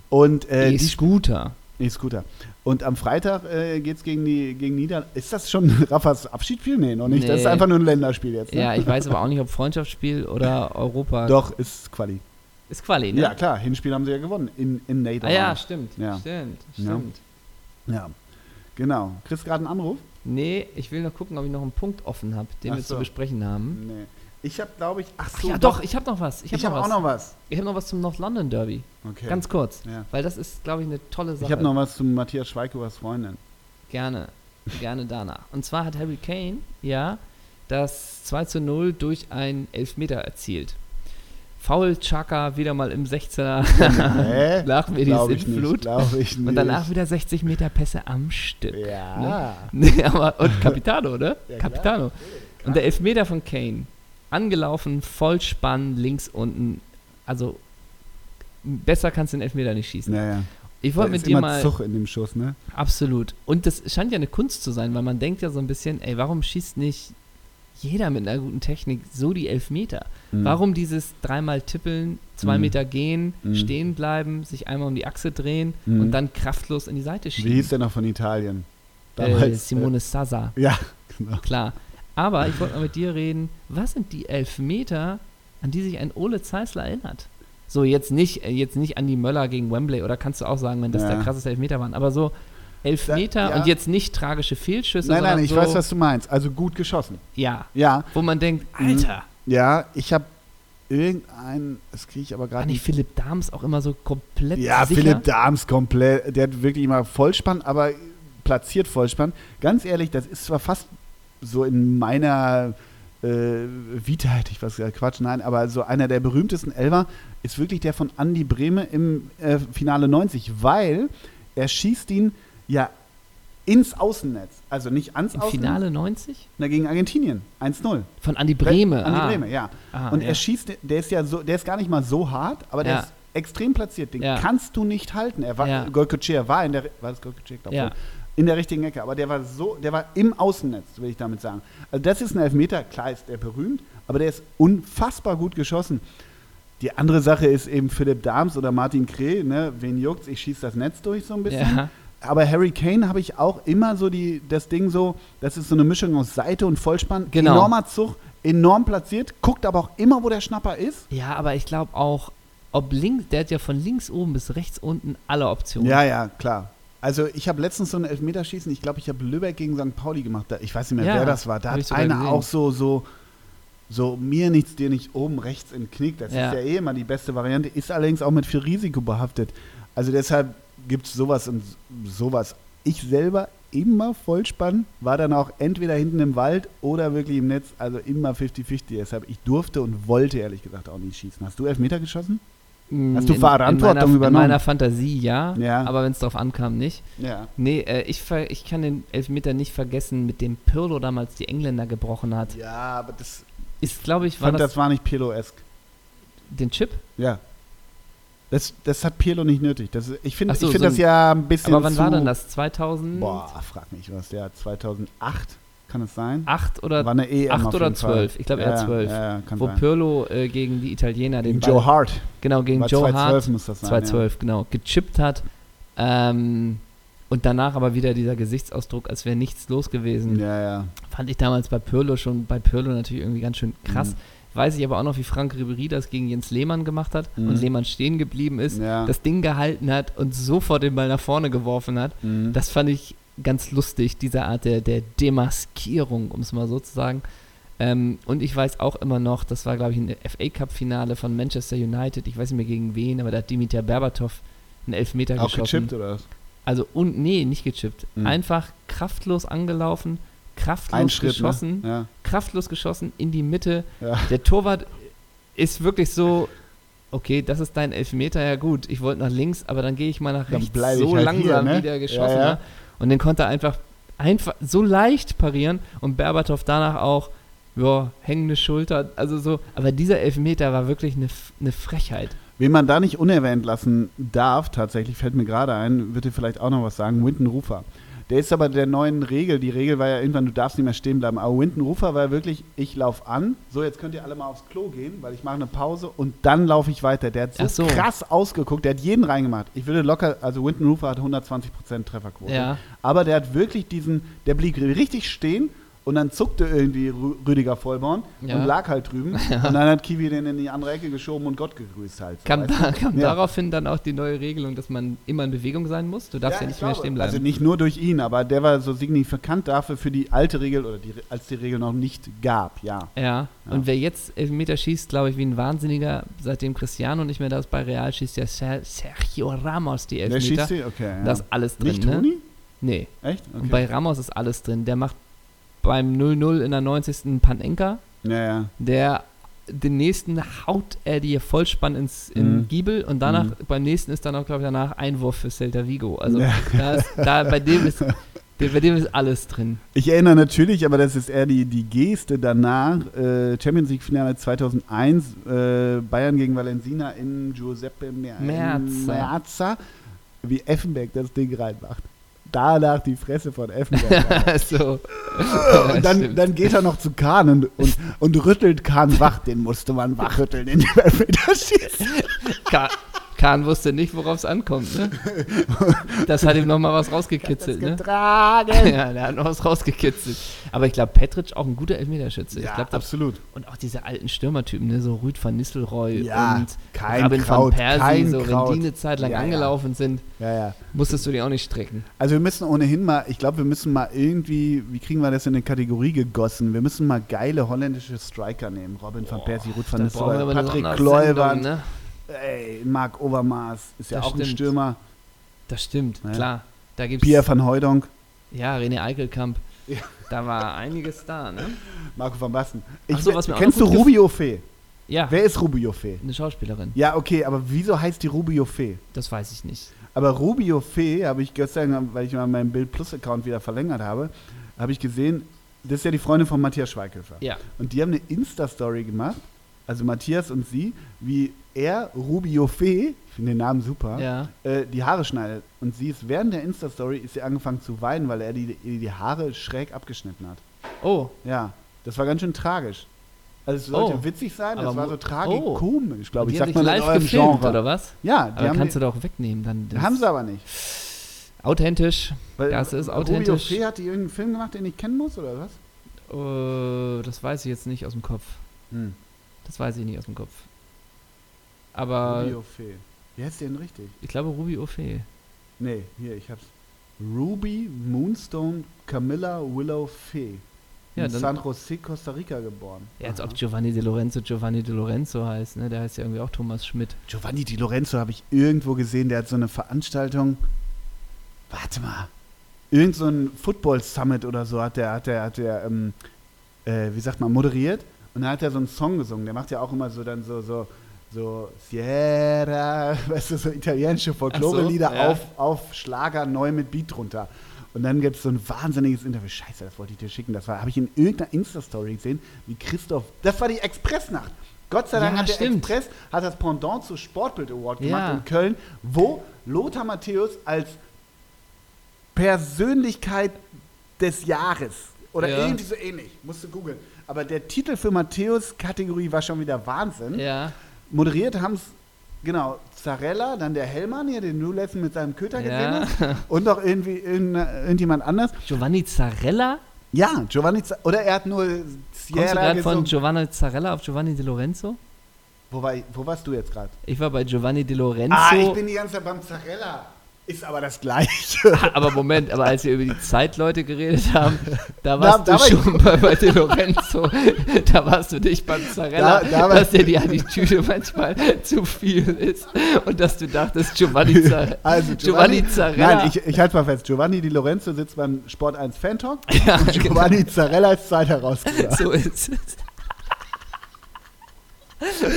Und äh, die E-Scooter. E-Scooter. Und am Freitag äh, geht es gegen die gegen Niederlande. Ist das schon Raffas Abschiedsspiel? Nee, noch nicht. Das ist Nee. einfach nur ein Länderspiel jetzt. Ne? Ja, ich weiß aber auch nicht, ob Freundschaftsspiel oder Europa. Doch, ist Quali. Ist Quali, ne? Ja, klar. Hinspiel haben sie ja gewonnen. In, in Ah Niederlande. ja, stimmt. Ja. Stimmt, Ja. stimmt. Ja. Genau. Kriegst gerade einen Anruf? Nee, ich will noch gucken, ob ich noch einen Punkt offen habe, den Ach wir so. zu besprechen haben. Nee. Ich habe, glaube ich, ach Ach so, ja, doch, ich habe noch was. Ich habe noch, auch noch was. Ich habe noch was zum North London Derby. Okay. Ganz kurz. ja. Weil das ist, glaube ich, eine tolle Sache. Ich habe noch was zu Matthias Schweighöfers Freundin. Gerne, gerne danach. Und zwar hat Harry Kane ja das 2 zu 0 durch ein Elfmeter erzielt. Foul Chaka wieder mal im 16er Hä? nach Medis Glaube in ich nicht. Flut. Glaube ich nicht. Und danach wieder 60 Meter Pässe am Stück. Ja. Nee, aber, und Capitano, ne? Ja. Capitano. Und der Elfmeter von Kane. Angelaufen, Vollspann, links unten. Also, besser kannst du den Elfmeter nicht schießen. Naja. Ich wollte mit dir immer mal. Zug in dem Schuss, ne? Absolut. Und das scheint ja eine Kunst zu sein, weil man denkt ja so ein bisschen, ey, warum schießt nicht jeder mit einer guten Technik so die Elfmeter? Mhm. Warum dieses dreimal tippeln, zwei Mhm. Meter gehen, Mhm. stehen bleiben, sich einmal um die Achse drehen Mhm. und dann kraftlos in die Seite schieben? Wie hieß der noch von Italien? äh, Simone Sasa, Äh, ja, genau. klar. Aber ich wollte mal mit dir reden, was sind die Elfmeter, an die sich ein Ole Zeisler erinnert? So, jetzt nicht, äh, jetzt nicht an die Möller gegen Wembley, oder kannst du auch sagen, wenn das Ja. der krasseste Elfmeter waren, aber so Elfmeter ja. und jetzt nicht tragische Fehlschüsse, Nein, nein, ich so, weiß, was du meinst. Also gut geschossen. ja, Ja, wo man denkt, Mhm. Alter, ja, ich habe irgendein, das kriege ich aber gerade nicht Philipp Dahms auch immer so komplett Ja, sicher? Philipp Dahms komplett, der hat wirklich immer Vollspann, aber platziert Vollspann. Ganz ehrlich, das ist zwar fast so in meiner äh, Vita, hätte ich was gesagt, Quatsch, nein, aber so einer der berühmtesten Elfer ist wirklich der von Andy Brehme im äh, Finale 90, weil er schießt ihn ja ins Außennetz, also nicht ans Im Außennetz, Finale 90? na, gegen Argentinien, 1-0. Von Andi Brehme. Andi ah. Brehme, ja. Ah, Und ja. er schießt, der ist ja so, der ist gar nicht mal so hart, aber der Ja. ist extrem platziert. Den Ja. kannst du nicht halten. Er war, Ja. Golkochea war in der, war das Golkochea, glaub ich, Ja. in der richtigen Ecke, aber der war so, der war im Außennetz, will ich damit sagen. Also das ist ein Elfmeter, klar ist der berühmt, aber der ist unfassbar gut geschossen. Die andere Sache ist eben Philipp Dahms oder Martin Kreh, ne, wen juckt's, ich schieße das Netz durch so ein bisschen. Ja. Aber Harry Kane habe ich auch immer so die, das Ding so, das ist so eine Mischung aus Seite und Vollspann, Genau. enormer Zug, enorm platziert, guckt aber auch immer, wo der Schnapper ist. Ja, aber ich glaube auch, ob links, der hat ja von links oben bis rechts unten alle Optionen. Ja, ja, klar. Also ich habe letztens so ein Elfmeterschießen, ich glaube, ich habe Lübeck gegen St. Pauli gemacht. Da, ich weiß nicht mehr, Ja, wer das war. Da hat einer gesehen. auch so, so, so mir nichts, dir nicht oben rechts Knick. Das Ja. ist ja eh immer die beste Variante, ist allerdings auch mit viel Risiko behaftet. Also deshalb gibt es sowas und sowas. Ich selber immer Vollspann, war dann auch entweder hinten im Wald oder wirklich im Netz, also immer 50-50. Deshalb, ich durfte und wollte ehrlich gesagt auch nicht schießen. Hast du Elfmeter geschossen? Mm, Hast du in- Verantwortung in meiner, übernommen? In meiner Fantasie ja, Ja. aber wenn es darauf ankam, nicht. Ja. Nee, äh, ich, ich kann den Elfmeter nicht vergessen, mit dem Pirlo damals die Engländer gebrochen hat. Ja, aber das, Ist, glaube ich, ich war fand, das, das war nicht Pirlo-esk. den Chip? Ja. Das, das hat Pirlo nicht nötig. Das, ich finde so, ich find so das ja ein bisschen Aber wann zu, war denn das? 2008 Boah, frag mich was. Der 2008, kann es sein? oder war eine EM 8 auf oder. 12? Ich glaube eher Ja, 12. Ja, ja, wo sein. Pirlo äh, gegen die Italiener den Gegen Ball, Joe Hart. genau gegen War Joe 2012 Hart muss das sein. 2012 genau gechippt hat ähm, und danach aber wieder dieser Gesichtsausdruck, als wäre nichts los gewesen. Ja, ja. ja. Fand ich damals bei Pirlo schon bei Pirlo natürlich irgendwie ganz schön krass. Mhm. Weiß ich aber auch noch, wie Frank Ribery das gegen Jens Lehmann gemacht hat Mhm. und Lehmann stehen geblieben ist, ja. das Ding gehalten hat und sofort den Ball nach vorne geworfen hat. Mhm. Das fand ich ganz lustig, diese Art der, der Demaskierung, um es mal so zu sagen. Ähm, und ich weiß auch immer noch, das war, glaube ich, ein FA Cup-Finale von Manchester United. Ich weiß nicht mehr gegen wen, aber da hat Dimitar Berbatov einen Elfmeter auch geschossen. gechippt oder was? Also, und, nee, nicht gechippt. Mhm. Einfach kraftlos angelaufen, kraftlos Schritt, geschossen, ne? Ja. kraftlos geschossen in die Mitte. Ja. Der Torwart ist wirklich so, okay, das ist dein Elfmeter, ja gut, ich wollte nach links, aber dann gehe ich mal nach Dann rechts. ich so halt langsam, hier, ne? wie der geschossen Ja, hat. Und den konnte er einfach, einfach so leicht parieren und Berbatov danach auch, ja, hängende Schulter, also so, aber dieser Elfmeter war wirklich eine, eine Frechheit. Wen man da nicht unerwähnt lassen darf, tatsächlich, fällt mir gerade ein, wird dir vielleicht auch noch was sagen, Winton Rufer. Der ist aber der neuen Regel, die Regel war ja irgendwann, du darfst nicht mehr stehen bleiben. Aber Winton Rufer war wirklich, ich laufe an, so jetzt könnt ihr alle mal aufs Klo gehen, weil ich mache eine Pause und dann laufe ich weiter. Der hat so, so. krass ausgeguckt, der hat jeden reingemacht. Ich würde locker, also Winton Rufer hat 120% Trefferquote. Ja. Aber der hat wirklich diesen, der blieb richtig stehen und dann zuckte irgendwie Rü Rüdiger Vollborn Ja. und lag halt drüben. Und dann hat Kiwi den in die andere Ecke geschoben und Gott gegrüßt halt. So, Kam, da, kam Ja. daraufhin dann auch die neue Regelung, dass man immer in Bewegung sein muss? Du darfst ja, ich nicht mehr glaube. stehen bleiben. Also nicht nur durch ihn, aber der war so signifikant dafür für die alte Regel oder die, als die Regel noch nicht gab, ja. Ja. Ja. und wer jetzt Elfmeter schießt, glaube ich, wie ein Wahnsinniger, seitdem Cristiano nicht mehr da ist bei Real, schießt ja Ser Sergio Ramos die Elfmeter. schießt die? Okay. Ja. Da ist alles drin, nicht ne? Toni? Nee. Echt? Okay. Und bei Ramos ist alles drin. Der macht beim 0-0 in der 90. Panenka. ja, ja. Der den nächsten haut er dir Vollspann ins in Mhm. Giebel und danach Mhm. beim nächsten ist dann auch glaube ich danach Einwurf für Celta Vigo. Also Ja. da, ist, da bei dem ist bei dem ist alles drin. Ich erinnere natürlich, aber das ist eher die, die Geste danach, äh, Champions League Finale 2001, äh, Bayern gegen Valensina in Giuseppe Mer Meazza. Meazza, wie Effenberg das Ding reinmacht. Danach die Fresse von Effenberg. so. und dann, dann geht er noch zu Kahn und, und, und rüttelt Kahn wach. Den musste man wachrütteln in dem Elfmeterschießen. Ka Kahn wusste nicht, worauf es ankommt. Ne? Das hat ihm nochmal was rausgekitzelt. Ne? Getragen. Ja, der hat noch was rausgekitzelt. Aber ich glaube, Petric auch ein guter Elfmeterschütze. ich Ja, glaub, absolut. und auch diese alten Stürmertypen, ne? so Rüd van Nistelrooy Ja, und kein Robin Kraut, van Persie, kein so, Kraut. wenn die eine Zeit lang Ja, ja. angelaufen sind, Ja, ja. musstest du die auch nicht strecken. Also wir müssen ohnehin mal, ich glaube, wir müssen mal irgendwie, wie kriegen wir das in eine Kategorie gegossen? Wir müssen mal geile holländische Striker nehmen. Robin van Persie, Ruud van Nistelrooy, Patrick Kluivert, Ne? Ey, Marc Overmars, ist ja Das auch ein stimmt. Stürmer. Das stimmt, Ja. klar. Da gibt's Pierre van Hooydonk, ja René Eichelkamp. Ja. Da war einiges da, ne? Marco van Basten. Ach so, was mir kennst du Rubio Fee? Ja, Wer ist Rubio Fee? eine Schauspielerin. Ja, okay, aber wieso heißt die Rubio Fee? Das weiß ich nicht. Aber Rubio Fee habe ich gestern, weil ich mal meinen Bild Plus Account wieder verlängert habe, habe ich gesehen, das ist ja die Freundin von Matthias Schweighöfer. Ja. Und die haben eine Insta-Story gemacht, also Matthias und sie, wie er, Rubio Fee, ich finde den Namen super, Ja. äh, die Haare schneidet. Und sie ist während der Insta-Story ist sie angefangen zu weinen, weil er die, die, die Haare schräg abgeschnitten hat. Oh, Ja, das war ganz schön tragisch. Also es sollte Oh. witzig sein, das Aber war so tragikomisch, glaube die ich. Sagt man live gefilmt, Genre. oder was? Ja, die Aber haben, kannst die, du doch wegnehmen dann. Haben sie aber nicht. Authentisch. Weil Das ist Rubio authentisch. Fee hat die irgendeinen Film gemacht, den ich kennen muss, oder was? Äh, das weiß ich jetzt nicht aus dem Kopf. Hm. Das weiß ich nicht aus dem Kopf. Aber Ruby O'Fee. Wie heißt der denn richtig? ich glaube Ruby O'Fee. Nee, hier, ich hab's. Ruby Moonstone Camilla Willow Fee. Ja, in San Jose, Costa Rica geboren. Ja, als ob Giovanni De Lorenzo Giovanni De Lorenzo heißt, ne? Der heißt ja irgendwie auch Thomas Schmidt. Giovanni Di Lorenzo habe ich irgendwo gesehen, der hat so eine Veranstaltung. Warte mal. Irgend so ein Football Summit oder so hat der, hat der, hat der, ähm, äh, wie sagt man, moderiert. Und da hat er so einen Song gesungen. Der macht ja auch immer so dann so, so, so Sierra, weißt du, so italienische Folklore-Lieder ja. auf, auf Schlager neu mit Beat drunter. Und dann gibt es so ein wahnsinniges Interview. Scheiße, das wollte ich dir schicken. Das war, habe ich in irgendeiner Insta-Story gesehen, wie Christoph. Das war die Expressnacht. Gott sei Dank Ja, hat der stimmt. Express hat das Pendant zu Sportbild Award gemacht Ja. in Köln, wo Lothar Matthäus als Persönlichkeit des Jahres oder Ja. irgendwie so ähnlich, musst du googeln. Aber der Titel für Matthäus Kategorie war schon wieder Wahnsinn. Ja. Moderiert haben es, genau, Zarella, dann der Hellmann hier, den du letztens mit seinem Köter Ja. gesehen hast. Und noch irgendwie irgend- irgendjemand anders. Giovanni Zarella? Ja, Giovanni, Z oder er hat nur Kommst du Sierra gerade von. Giovanni Zarella auf Giovanni De Lorenzo? Wo, war, ich- wo warst du jetzt gerade? Ich war bei Giovanni De Lorenzo. Ah, ich bin die ganze Zeit beim Zarella. Ist aber das Gleiche. aber Moment, aber als wir über die Zeitleute geredet haben, da warst Da- da du war ich- schon bei, bei De Lorenzo. da warst du nicht beim Zarella, Da- da war- dass dir die Attitüde manchmal zu viel ist und dass du dachtest, Giovanni Zarella. Also Giovanni Zarella. Nein, ich, ich halte mal fest. Giovanni Di Lorenzo sitzt beim Sport 1 Fan Talk. Ja, und Giovanni Zarella ist Zeitherausgeber. so ist es.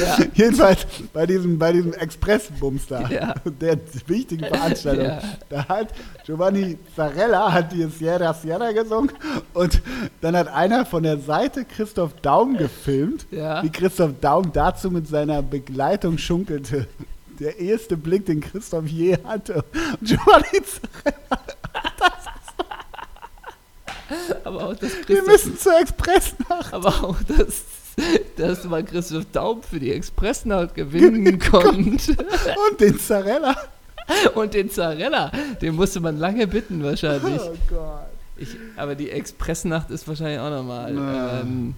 Ja, Jedenfalls bei diesem, bei diesem Express-Bums da, Ja. der wichtigen Veranstaltung, Ja. da hat Giovanni Zarella hat die Sierra Sierra gesungen und dann hat einer von der Seite Christoph Daum gefilmt, wie Christoph Daum dazu mit seiner Begleitung schunkelte. Der erste Blick, den Christoph je hatte. Und Giovanni Zarella, aber auch das wir Christoph, müssen zur Expressnacht. aber auch das, dass man Christoph Daum für die Expressnacht gewinnen konnte. Und den Zarella. Und den Zarella, den musste man lange bitten wahrscheinlich. Oh Gott. Ich, aber die Expressnacht ist wahrscheinlich auch nochmal. Ähm,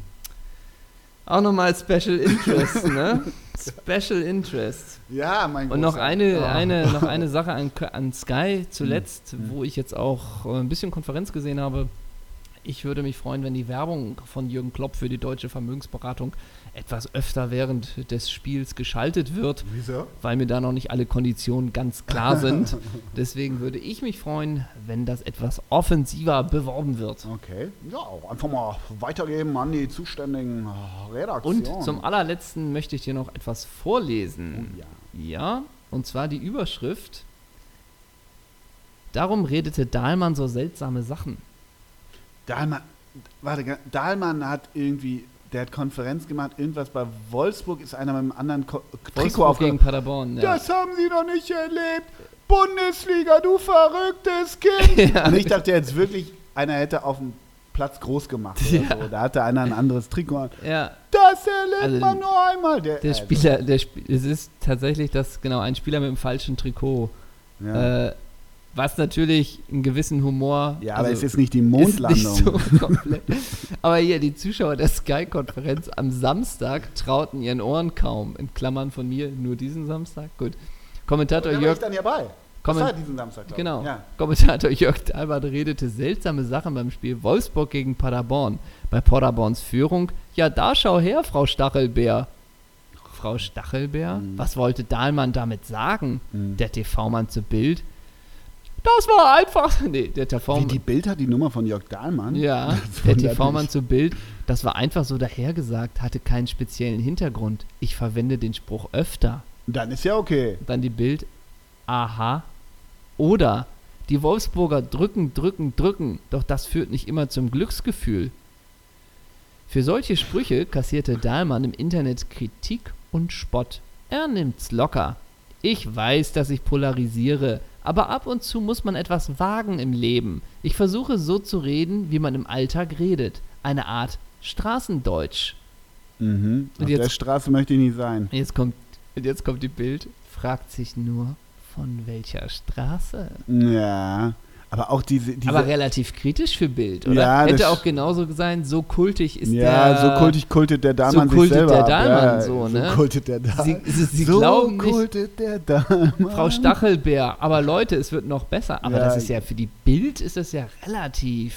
auch nochmal Special Interest, ne? Special Interest. Ja, mein Und noch eine, Oh. eine, noch eine Sache an, an Sky zuletzt, wo ich jetzt auch ein bisschen Konferenz gesehen habe. Ich würde mich freuen, wenn die Werbung von Jürgen Klopp für die deutsche Vermögensberatung etwas öfter während des Spiels geschaltet wird, Wieso? weil mir da noch nicht alle Konditionen ganz klar sind. Deswegen würde ich mich freuen, wenn das etwas offensiver beworben wird. Okay. Ja, einfach mal weitergeben an die zuständigen Redaktionen. Und zum allerletzten möchte ich dir noch etwas vorlesen. Oh, ja. Ja, und zwar die Überschrift. Darum redete Dahlmann so seltsame Sachen. Dahlmann, warte, Dahlmann hat irgendwie, der hat Konferenz gemacht, irgendwas bei Wolfsburg ist einer mit einem anderen Ko Trikot Wolfsburg gegen. Paderborn. Ja. Das haben sie noch nicht erlebt. Bundesliga, du verrücktes Kind. Ja. Und ich dachte jetzt wirklich, einer hätte auf dem Platz groß gemacht. Oder Ja. so. Da hatte einer ein anderes Trikot ja, Das erlebt Also, man nur einmal. Der, der also, Spieler, der Sp es ist tatsächlich das, genau, ein Spieler mit dem falschen Trikot. Ja, Äh, was natürlich einen gewissen Humor. ja aber es also ist nicht die Mondlandung. nicht so. Aber hier, die Zuschauer der Sky-Konferenz am Samstag trauten ihren Ohren kaum. In Klammern von mir, nur diesen Samstag. Gut. Kommentator Jörg dann ja bei. Das Kommen- war diesen Samstag. Genau. Ja. Kommentator Jörg Dalbert redete seltsame Sachen beim Spiel Wolfsburg gegen Paderborn. Bei Paderborns Führung, ja, da schau her, Frau Stachelbär. Frau Stachelbär? Mhm. Was wollte Dahlmann damit sagen? Mhm. Der TV-Mann zu Bild. Das war einfach. Nee, der Wie TV-Mann. die Bild hat die Nummer von Jörg Dahlmann. Ja, der TV-Mann zu Bild, das war einfach so dahergesagt, hatte keinen speziellen Hintergrund. Ich verwende den Spruch öfter. Dann ist ja okay. Dann die Bild, aha. Oder die Wolfsburger drücken, drücken, drücken, doch das führt nicht immer zum Glücksgefühl. Für solche Sprüche kassierte Dahlmann im Internet Kritik und Spott. Er nimmt's locker. Ich weiß, dass ich polarisiere, aber ab und zu muss man etwas wagen im Leben. Ich versuche so zu reden, wie man im Alltag redet. Eine Art Straßendeutsch. Mhm. Und Auf jetzt- der Straße möchte ich nicht sein. Jetzt kommt, und jetzt kommt die Bild, fragt sich nur, von welcher Straße? Ja. Aber auch diese, diese Aber relativ kritisch für Bild, oder? Ja, Hätte auch genauso sein, so kultig ist ja, der. so kultig kultet der Dahlmann so kultet sich selber der. Dahlmann ja, so, ne? So kultet der Dahlmann. Sie, sie, sie so glauben nicht, kultet der Dahlmann. Frau Stachelbär. Aber Leute, es wird noch besser. Aber Ja. das ist ja für die Bild ist das ja relativ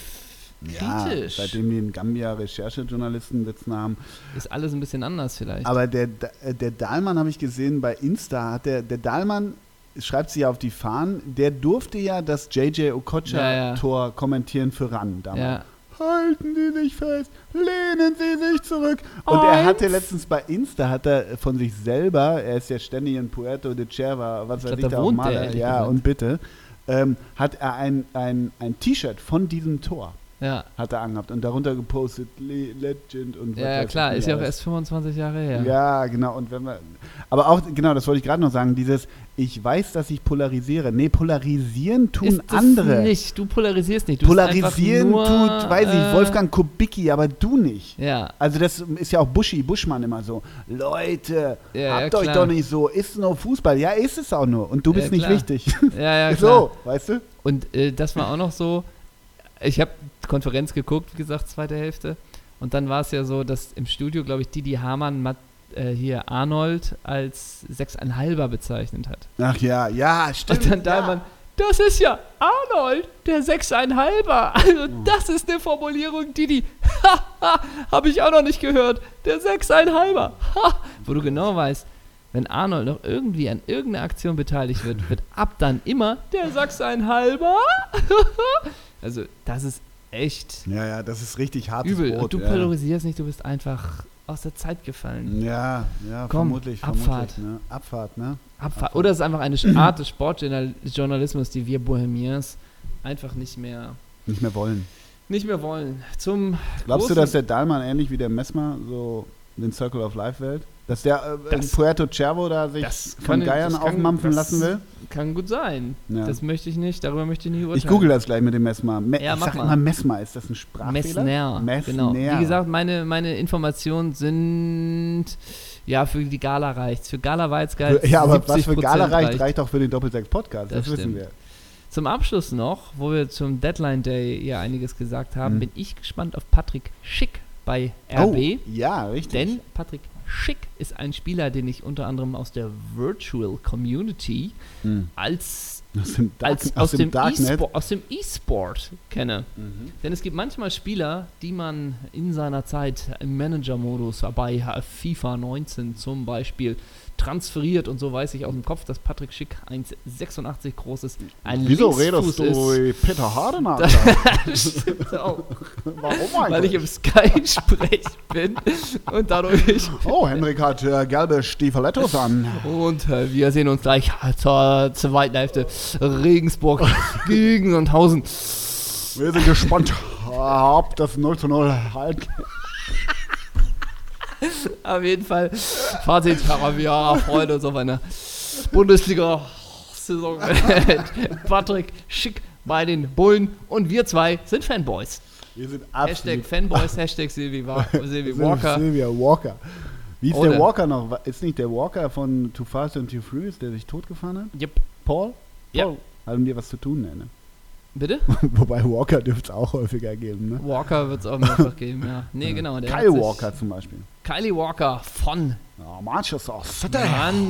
Ja, kritisch. seitdem die in Gambia Recherchejournalisten sitzen haben. ist alles ein bisschen anders vielleicht. Aber der, äh, der Dahlmann habe ich gesehen bei Insta, hat der, der Dahlmann schreibt sich ja auf die Fahnen, der durfte ja das JJ Ja, ja. Okocha-Tor kommentieren für RAN damals. ja. Halten Sie sich fest, lehnen Sie sich zurück. Und er Eins. hatte letztens bei Insta, hat er von sich selber, er ist ja ständig in Puerto de Cerva, was Ich weiß ich, da wohnt mal, der, ehrlich ja, gesagt. und bitte, ähm, hat er ein, ein, ein T-Shirt von diesem Tor, Ja. hat er angehabt und darunter gepostet, Le Legend und was Ja, ja, klar, ist ja auch erst 25 Jahre her. Ja, genau. Und wenn wir, aber auch, genau, das wollte ich gerade noch sagen, dieses, ich weiß, dass ich polarisiere. Nee, polarisieren tun ist das andere. nicht. Du polarisierst nicht. Du Polarisieren nur, tut, weiß ich, äh, Wolfgang Kubicki, aber du nicht. Ja, Also das ist ja auch Buschi, Buschmann immer so. Leute, Ja, ja, habt euch klar. doch nicht so. Ist nur Fußball. Ja, ist es auch nur. Und du Ja, bist nicht wichtig. ja, ja, klar. so, weißt du? Und äh, das war auch noch so, ich habe Konferenz geguckt, wie gesagt, zweite Hälfte. Und dann war es ja so, dass im Studio, glaube ich, Didi Hamann Matt, äh, hier Arnold als sechseinhalber bezeichnet hat. Ach ja, ja, stimmt. Und dann Dahlmann, das ist ja Arnold, der sechseinhalber. Also das ist eine Formulierung, Didi. Habe ich auch noch nicht gehört. Der sechseinhalber. Ha, Wo du genau weißt, wenn Arnold noch irgendwie an irgendeiner Aktion beteiligt wird, wird ab dann immer der sechseinhalber. also das ist echt Ja, ja, das ist richtig hartes übel. Brot. Und du ja. polarisierst nicht, du bist einfach aus der Zeit gefallen. Ja, ja, Komm, vermutlich, Abfahrt. vermutlich. Ne? Abfahrt, ne? Abfahr Oder es ist einfach eine Art des Sportjournalismus, die wir Bohemians einfach nicht mehr, Nicht mehr wollen. nicht mehr wollen. Zum Glaubst du, dass der Dahlmann ähnlich wie der Messmer so den Circle of Life wählt? Dass der äh, in Das- Puerto Cervo da sich von kann- Geiern aufmampfen lassen will? Kann gut sein. Ja. Das möchte ich nicht, darüber möchte ich nicht urteilen. Ich google das gleich mit dem Messmer. Me Ja, ich sag mal. immer Messmer, ist das ein Sprachfehler? Messner. Messner. Genau. Wie gesagt, meine, meine Informationen sind ja für die Gala reicht. Für Gala Weizgeist. Ja, aber was für Gala 70% reicht, reicht auch für den Doppelsechs-Podcast. Das, Das wissen wir. Zum Abschluss noch, wo wir zum Deadline Day ja einiges gesagt haben, Mhm. bin ich gespannt auf Patrick Schick bei RB. Oh, ja, richtig. Denn Patrick Schick ist ein Spieler, den ich unter anderem aus der Virtual Community Mhm. als, Aus dem, Dark, als aus aus, dem. E-Sport, dem E-Sport kenne. Mhm. Denn es gibt manchmal Spieler, die man in seiner Zeit im Manager-Modus bei FIFA 19 zum Beispiel transferiert und so weiß ich aus dem Kopf, dass Patrick Schick 1,86 groß ist. Ein Wieso Linksfuß redest du ist. Peter Hardener? Das stimmt auch, Warum weil ich eigentlich? im Sky-Sprech bin und dadurch. Oh, Henrik hat äh, gelbe Stiefelettos an. Und äh, wir sehen uns gleich zur zweiten Hälfte. Regensburg gegen Sandhausen. Wir sind gespannt, ob das 0 zu 0 halt. Auf jeden Fall. Fazit, wir freuen uns auf eine Bundesliga-Saison mit Patrick Schick bei den Bullen und wir zwei sind Fanboys. Wir sind Hashtag absolut. Fanboys, Hashtag Silvi, Silvi Sil- Walker. Sylvia Walker. Wie ist Ohne. der Walker noch? Ist nicht der Walker von Too Fast and Too Furious, der sich totgefahren hat? Yep. Paul? Paul. Haben die was zu tun, ne? Bitte? Wobei Walker dürfte es auch häufiger geben, ne? Walker wird es auch mehrfach geben, ja. Nee, genau. Der Kyle Walker zum Beispiel. Kylie Walker von. Ja, Manchester City.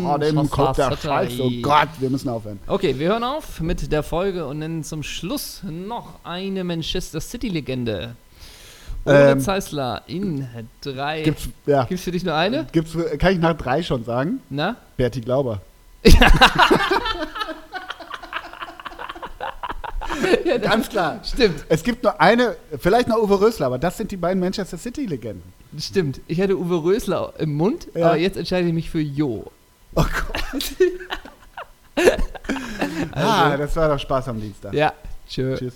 Oh, dem kommt der. Scheiß. Oh Gott, wir müssen aufhören. Okay, wir hören auf mit der Folge und nennen zum Schluss noch eine Manchester City-Legende. Ole Ähm, Zeisler in drei. Gibt's, ja. Gibt's für dich nur eine? Gibt's, kann ich nach drei schon sagen? Na? Berti Glauber. Ja, das Ganz klar. stimmt, Es gibt nur eine, vielleicht noch Uwe Rösler, aber das sind die beiden Manchester City-Legenden. stimmt. Ich hatte Uwe Rösler im Mund, Ja. aber jetzt entscheide ich mich für Jo. Oh Gott. ah, das war doch Spaß am Dienstag. Ja, tschö. Tschüss.